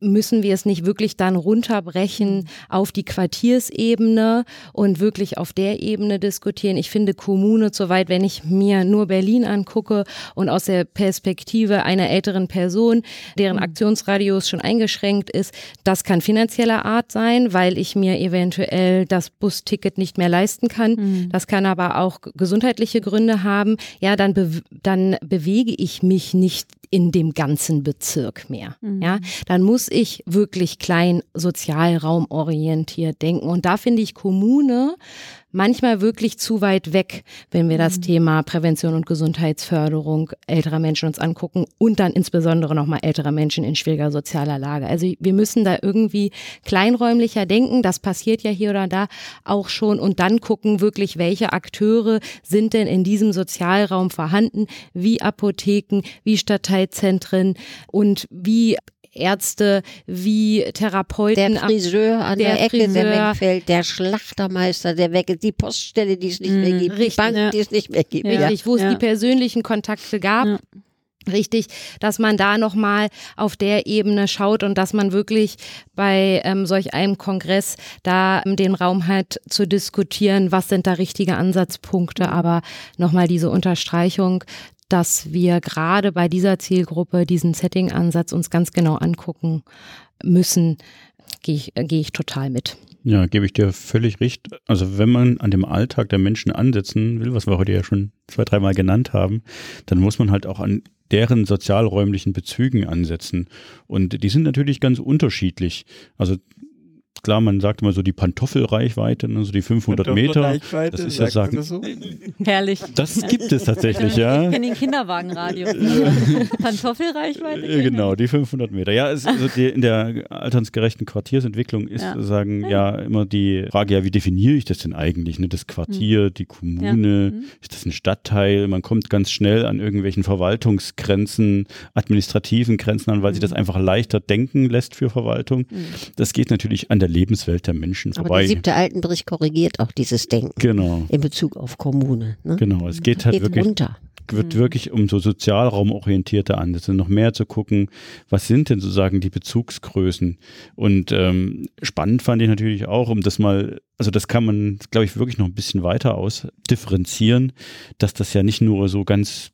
müssen wir es nicht wirklich dann runterbrechen auf die Quartiersebene und wirklich auf der Ebene diskutieren. Ich finde Kommune soweit, wenn ich mir nur Berlin angucke und aus der Perspektive einer älteren Person, deren mhm. Aktionsradius schon eingeschränkt ist, das kann finanzieller Art sein, weil ich mir eventuell das Busticket nicht mehr leisten kann. Mhm. Das kann aber auch gesundheitliche Gründe haben. Ja, dann, be dann bewege ich mich nicht in dem ganzen Bezirk mehr. Mhm. Ja, dann muss ich wirklich klein sozialraumorientiert denken. Und da finde ich Kommune manchmal wirklich zu weit weg, wenn wir das mhm. Thema Prävention und Gesundheitsförderung älterer Menschen uns angucken und dann insbesondere nochmal älterer Menschen in schwieriger sozialer Lage. Also wir müssen da irgendwie kleinräumlicher denken. Das passiert ja hier oder da auch schon und dann gucken wirklich, welche Akteure sind denn in diesem Sozialraum vorhanden, wie Apotheken, wie Stadtteilzentren und wie Ärzte wie Therapeuten. Der Friseur an der, der Ecke, Friseur. der wegfällt, der Schlachtermeister, der weg ist, die Poststelle, die es nicht mehr mm, gibt, richtig, die Bank, ja. die es nicht mehr gibt. Ja. Richtig, wo es die persönlichen Kontakte gab richtig, dass man da nochmal auf der Ebene schaut und dass man wirklich bei ähm, solch einem Kongress da den Raum hat zu diskutieren, was sind da richtige Ansatzpunkte, aber nochmal diese Unterstreichung, dass wir gerade bei dieser Zielgruppe diesen Setting-Ansatz uns ganz genau angucken müssen, gehe ich, gehe ich total mit. Ja, gebe ich dir völlig recht. Also wenn man an dem Alltag der Menschen ansetzen will, was wir heute ja schon zwei, dreimal genannt haben, dann muss man halt auch an deren sozialräumlichen Bezügen ansetzen. Und die sind natürlich ganz unterschiedlich. Also klar, man sagt immer so die Pantoffelreichweite, also die 500 Meter. Das ist ja sagen. Das so? Herrlich. Das gibt es tatsächlich, ja. Ich kenne den Kinderwagenradio. Pantoffelreichweite? Genau, die 500 Meter. Ja, es, also die, in der alternsgerechten Quartiersentwicklung ist ja. sagen ja immer die Frage, ja, wie definiere ich das denn eigentlich? Ne? Das Quartier, mhm. die Kommune, ja. mhm. ist das ein Stadtteil? Man kommt ganz schnell an irgendwelchen Verwaltungsgrenzen, administrativen Grenzen an, weil mhm. sich das einfach leichter denken lässt für Verwaltung. Mhm. Das geht natürlich an der der Lebenswelt der Menschen vorbei. Aber der siebte Altenbericht korrigiert auch dieses Denken. Genau. In Bezug auf Kommune. Ne? Genau, es geht halt geht wirklich. Runter wird mhm. wirklich um so sozialraumorientierte Ansätze, noch mehr zu gucken, was sind denn sozusagen die Bezugsgrößen. Und ähm, spannend fand ich natürlich auch, um das mal, also das kann man, glaube ich, wirklich noch ein bisschen weiter ausdifferenzieren, dass das ja nicht nur so ganz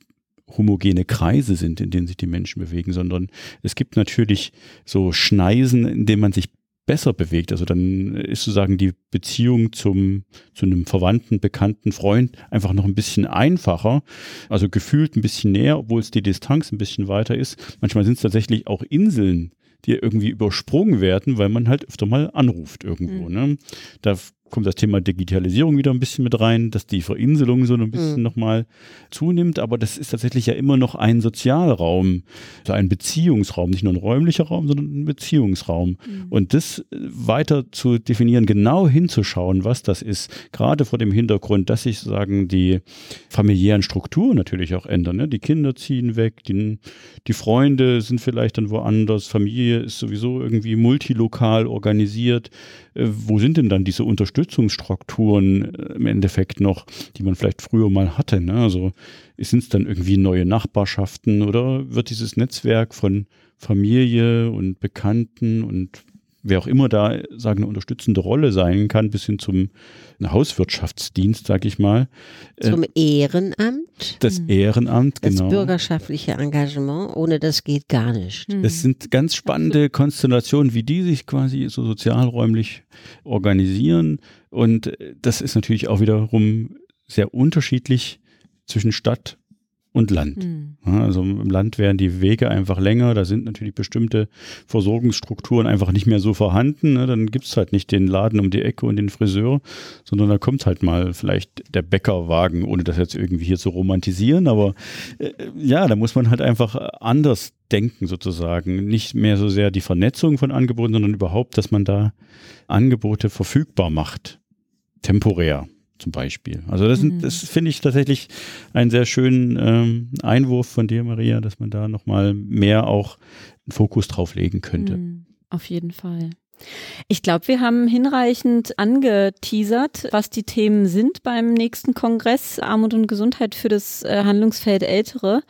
homogene Kreise sind, in denen sich die Menschen bewegen, sondern es gibt natürlich so Schneisen, in denen man sich besser bewegt. Also dann ist sozusagen die Beziehung zum, zu einem Verwandten, Bekannten, Freund einfach noch ein bisschen einfacher. Also gefühlt ein bisschen näher, obwohl es die Distanz ein bisschen weiter ist. Manchmal sind es tatsächlich auch Inseln, die irgendwie übersprungen werden, weil man halt öfter mal anruft irgendwo. Mhm. Ne? Da kommt das Thema Digitalisierung wieder ein bisschen mit rein, dass die Verinselung so ein bisschen mhm. nochmal zunimmt. Aber das ist tatsächlich ja immer noch ein Sozialraum, also ein Beziehungsraum, nicht nur ein räumlicher Raum, sondern ein Beziehungsraum. Mhm. Und das äh, weiter zu definieren, genau hinzuschauen, was das ist, gerade vor dem Hintergrund, dass sich sagen die familiären Strukturen natürlich auch ändern. Ne? Die Kinder ziehen weg, die, die Freunde sind vielleicht dann woanders, Familie ist sowieso irgendwie multilokal organisiert. Äh, wo sind denn dann diese Unterstützungsstrukturen äh, im Endeffekt noch, die man vielleicht früher mal hatte? Ne? Also sind es dann irgendwie neue Nachbarschaften oder wird dieses Netzwerk von Familie und Bekannten und wer auch immer da sagen eine unterstützende Rolle sein kann, bis hin zum Hauswirtschaftsdienst, sag ich mal. Äh, zum Ehrenamt. Das mhm. Ehrenamt, genau. Das bürgerschaftliche Engagement, ohne das geht gar nicht. Mhm. Das sind ganz spannende Konstellationen, wie die sich quasi so sozialräumlich organisieren. Und das ist natürlich auch wiederum sehr unterschiedlich zwischen Stadt und Land. Mhm. also im Land werden die Wege einfach länger, da sind natürlich bestimmte Versorgungsstrukturen einfach nicht mehr so vorhanden. Ne? Dann gibt es halt nicht den Laden um die Ecke und den Friseur, sondern da kommt halt mal vielleicht der Bäckerwagen, ohne das jetzt irgendwie hier zu romantisieren. Aber äh, ja, da muss man halt einfach anders denken sozusagen. Nicht mehr so sehr die Vernetzung von Angeboten, sondern überhaupt, dass man da Angebote verfügbar macht. Temporär zum Beispiel. Also das, mhm. das finde ich tatsächlich einen sehr schönen ähm, Einwurf von dir, Maria, dass man da nochmal mehr auch einen Fokus drauf legen könnte. Mhm, auf jeden Fall. Ich glaube, wir haben hinreichend angeteasert, was die Themen sind beim nächsten Kongress Armut und Gesundheit für das äh, Handlungsfeld Ältere.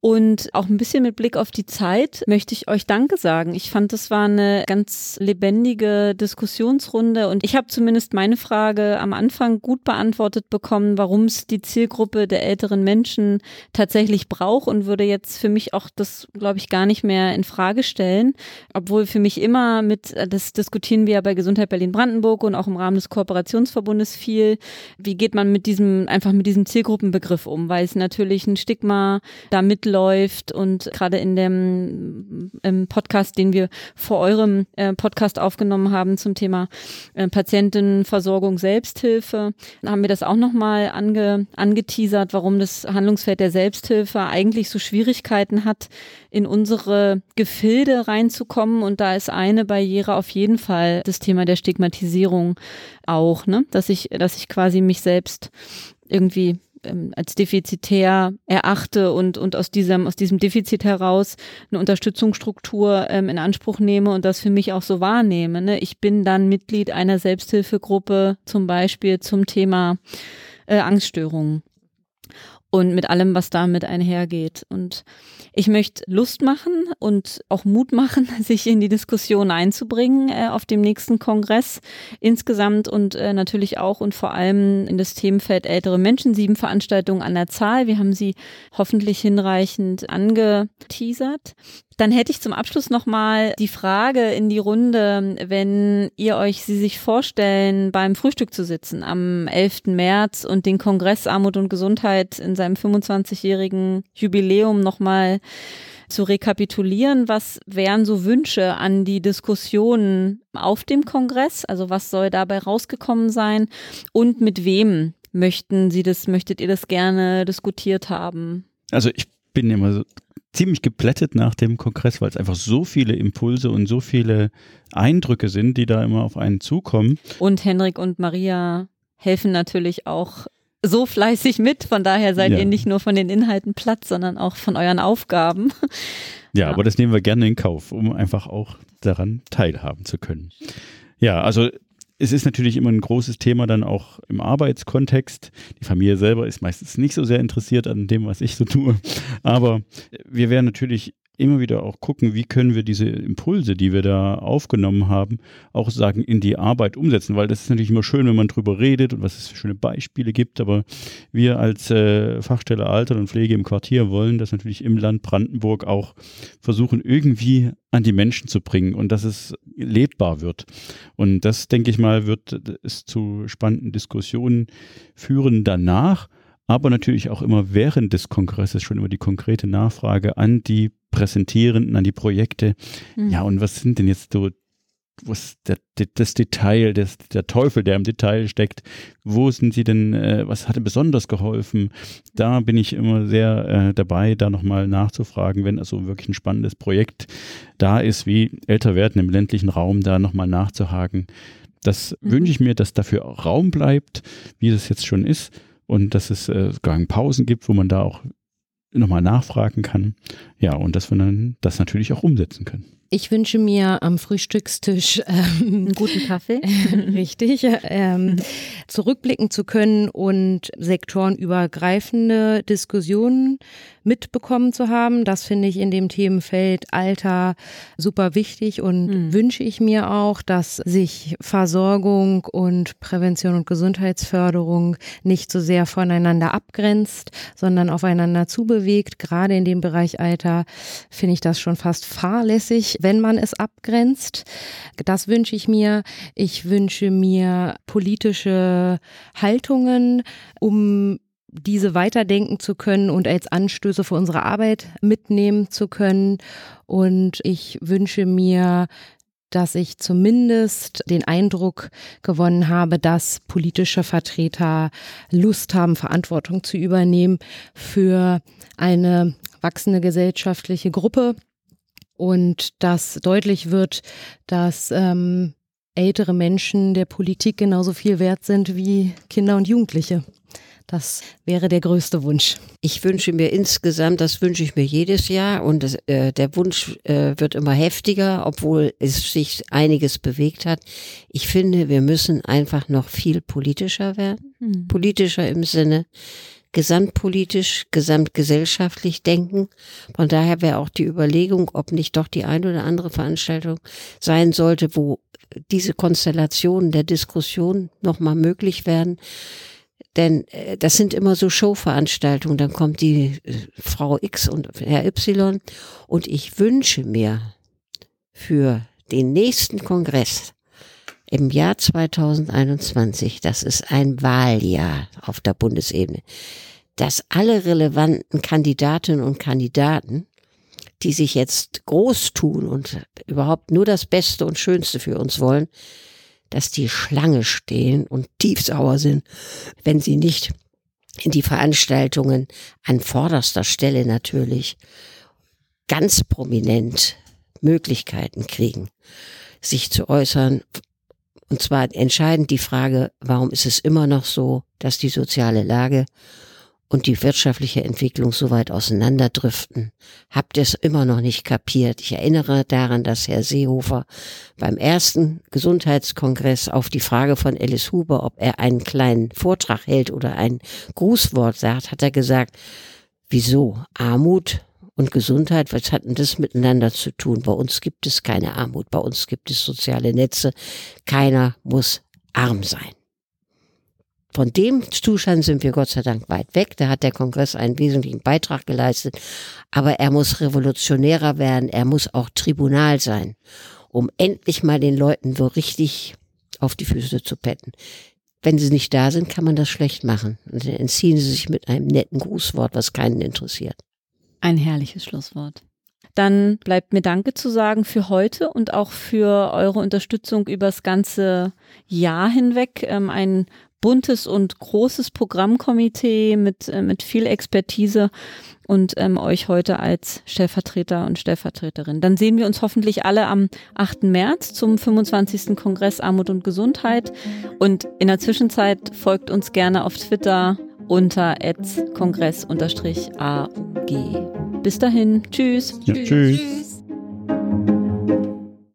Und auch ein bisschen mit Blick auf die Zeit möchte ich euch Danke sagen. Ich fand, das war eine ganz lebendige Diskussionsrunde und ich habe zumindest meine Frage am Anfang gut beantwortet bekommen, warum es die Zielgruppe der älteren Menschen tatsächlich braucht und würde jetzt für mich auch das, glaube ich, gar nicht mehr in Frage stellen. Obwohl für mich immer mit, das diskutieren wir ja bei Gesundheit Berlin-Brandenburg und auch im Rahmen des Kooperationsverbundes viel. Wie geht man mit diesem, einfach mit diesem Zielgruppenbegriff um? Weil es natürlich ein Stigma damit läuft und gerade in dem im Podcast, den wir vor eurem äh, Podcast aufgenommen haben zum Thema äh, Patientenversorgung Selbsthilfe, haben wir das auch nochmal ange, angeteasert, warum das Handlungsfeld der Selbsthilfe eigentlich so Schwierigkeiten hat, in unsere Gefilde reinzukommen. Und da ist eine Barriere auf jeden Fall das Thema der Stigmatisierung auch, ne? Dass ich, dass ich quasi mich selbst irgendwie ähm, als defizitär erachte und, und aus diesem, aus diesem Defizit heraus eine Unterstützungsstruktur ähm, in Anspruch nehme und das für mich auch so wahrnehme. Ne? Ich bin dann Mitglied einer Selbsthilfegruppe, zum Beispiel zum Thema äh, Angststörungen und mit allem, was damit einhergeht. Und ich möchte Lust machen und auch Mut machen, sich in die Diskussion einzubringen äh, auf dem nächsten Kongress insgesamt und äh, natürlich auch und vor allem in das Themenfeld ältere Menschen. Sieben Veranstaltungen an der Zahl. Wir haben sie hoffentlich hinreichend angeteasert. Dann hätte ich zum Abschluss nochmal die Frage in die Runde, wenn ihr euch sie sich vorstellen, beim Frühstück zu sitzen am 11. März und den Kongress Armut und Gesundheit in seinem 25-jährigen Jubiläum nochmal zu rekapitulieren, was wären so Wünsche an die Diskussionen auf dem Kongress? Also was soll dabei rausgekommen sein? Und mit wem möchten Sie das, möchtet ihr das gerne diskutiert haben? Also ich bin immer so ziemlich geplättet nach dem Kongress, weil es einfach so viele Impulse und so viele Eindrücke sind, die da immer auf einen zukommen. Und Henrik und Maria helfen natürlich auch so fleißig mit. Von daher seid ja. ihr nicht nur von den Inhalten platt, sondern auch von euren Aufgaben. Ja, ja, aber das nehmen wir gerne in Kauf, um einfach auch daran teilhaben zu können. Ja, also es ist natürlich immer ein großes Thema dann auch im Arbeitskontext. Die Familie selber ist meistens nicht so sehr interessiert an dem, was ich so tue. Aber wir werden natürlich immer wieder auch gucken, wie können wir diese Impulse, die wir da aufgenommen haben, auch sagen, in die Arbeit umsetzen, weil das ist natürlich immer schön, wenn man drüber redet und was es für schöne Beispiele gibt, aber wir als äh, Fachstelle Alter und Pflege im Quartier wollen das natürlich im Land Brandenburg auch versuchen, irgendwie an die Menschen zu bringen und dass es lebbar wird. Und das, denke ich mal, wird es zu spannenden Diskussionen führen danach aber natürlich auch immer während des Kongresses schon immer die konkrete Nachfrage an die Präsentierenden, an die Projekte. Mhm. Ja, und was sind denn jetzt so was der, das Detail, das, der Teufel, der im Detail steckt, wo sind sie denn, äh, was hat denn besonders geholfen? Da bin ich immer sehr äh, dabei, da nochmal nachzufragen, wenn also wirklich ein spannendes Projekt da ist, wie älter werden im ländlichen Raum, da nochmal nachzuhaken. Das mhm. wünsche ich mir, dass dafür Raum bleibt, wie das jetzt schon ist und dass es äh, sogar Pausen gibt, wo man da auch nochmal nachfragen kann. Ja, und dass wir dann das natürlich auch umsetzen können. Ich wünsche mir am Frühstückstisch ähm, einen guten Kaffee, richtig, ähm, zurückblicken zu können und sektorenübergreifende Diskussionen mitbekommen zu haben. Das finde ich in dem Themenfeld Alter super wichtig und mhm. wünsche ich mir auch, dass sich Versorgung und Prävention und Gesundheitsförderung nicht so sehr voneinander abgrenzt, sondern aufeinander zubewegt. Gerade in dem Bereich Alter finde ich das schon fast fahrlässig, wenn man es abgrenzt. Das wünsche ich mir. Ich wünsche mir politische Haltungen, um diese weiterdenken zu können und als Anstöße für unsere Arbeit mitnehmen zu können. Und ich wünsche mir, dass ich zumindest den Eindruck gewonnen habe, dass politische Vertreter Lust haben, Verantwortung zu übernehmen für eine wachsende gesellschaftliche Gruppe und dass deutlich wird, dass ähm, ältere Menschen der Politik genauso viel wert sind wie Kinder und Jugendliche. Das wäre der größte Wunsch. Ich wünsche mir insgesamt, das wünsche ich mir jedes Jahr und das, äh, der Wunsch äh, wird immer heftiger, obwohl es sich einiges bewegt hat. Ich finde, wir müssen einfach noch viel politischer werden. Hm. Politischer im Sinne gesamtpolitisch, gesamtgesellschaftlich denken. Von daher wäre auch die Überlegung, ob nicht doch die ein oder andere Veranstaltung sein sollte, wo diese Konstellationen der Diskussion nochmal möglich werden. Denn äh, das sind immer so Showveranstaltungen. Dann kommt die äh, Frau X und Herr Y. Und ich wünsche mir für den nächsten Kongress im Jahr 2021, das ist ein Wahljahr auf der Bundesebene, dass alle relevanten Kandidatinnen und Kandidaten, die sich jetzt groß tun und überhaupt nur das Beste und Schönste für uns wollen, dass die Schlange stehen und tiefsauer sind, wenn sie nicht in die Veranstaltungen an vorderster Stelle natürlich ganz prominent Möglichkeiten kriegen, sich zu äußern. Und zwar entscheidend die Frage, warum ist es immer noch so, dass die soziale Lage und die wirtschaftliche Entwicklung so weit auseinanderdriften. Habt ihr es immer noch nicht kapiert? Ich erinnere daran, dass Herr Seehofer beim ersten Gesundheitskongress auf die Frage von Alice Huber, ob er einen kleinen Vortrag hält oder ein Grußwort sagt, hat er gesagt, wieso? Armut und Gesundheit, was hat denn das miteinander zu tun? Bei uns gibt es keine Armut, bei uns gibt es soziale Netze. Keiner muss arm sein. Von dem Zustand sind wir Gott sei Dank weit weg. Da hat der Kongress einen wesentlichen Beitrag geleistet. Aber er muss revolutionärer werden. Er muss auch Tribunal sein, um endlich mal den Leuten so richtig auf die Füße zu petten. Wenn sie nicht da sind, kann man das schlecht machen. Und dann entziehen sie sich mit einem netten Grußwort, was keinen interessiert. Ein herrliches Schlusswort. Dann bleibt mir Danke zu sagen für heute und auch für eure Unterstützung übers ganze Jahr hinweg. Ähm, ein buntes und großes Programmkomitee mit, äh, mit viel Expertise und ähm, euch heute als Stellvertreter und Stellvertreterin. Dann sehen wir uns hoffentlich alle am 8. März zum 25. Kongress Armut und Gesundheit. Und in der Zwischenzeit folgt uns gerne auf Twitter unter kongress-aug. Bis dahin, tschüss. Ja, tschüss.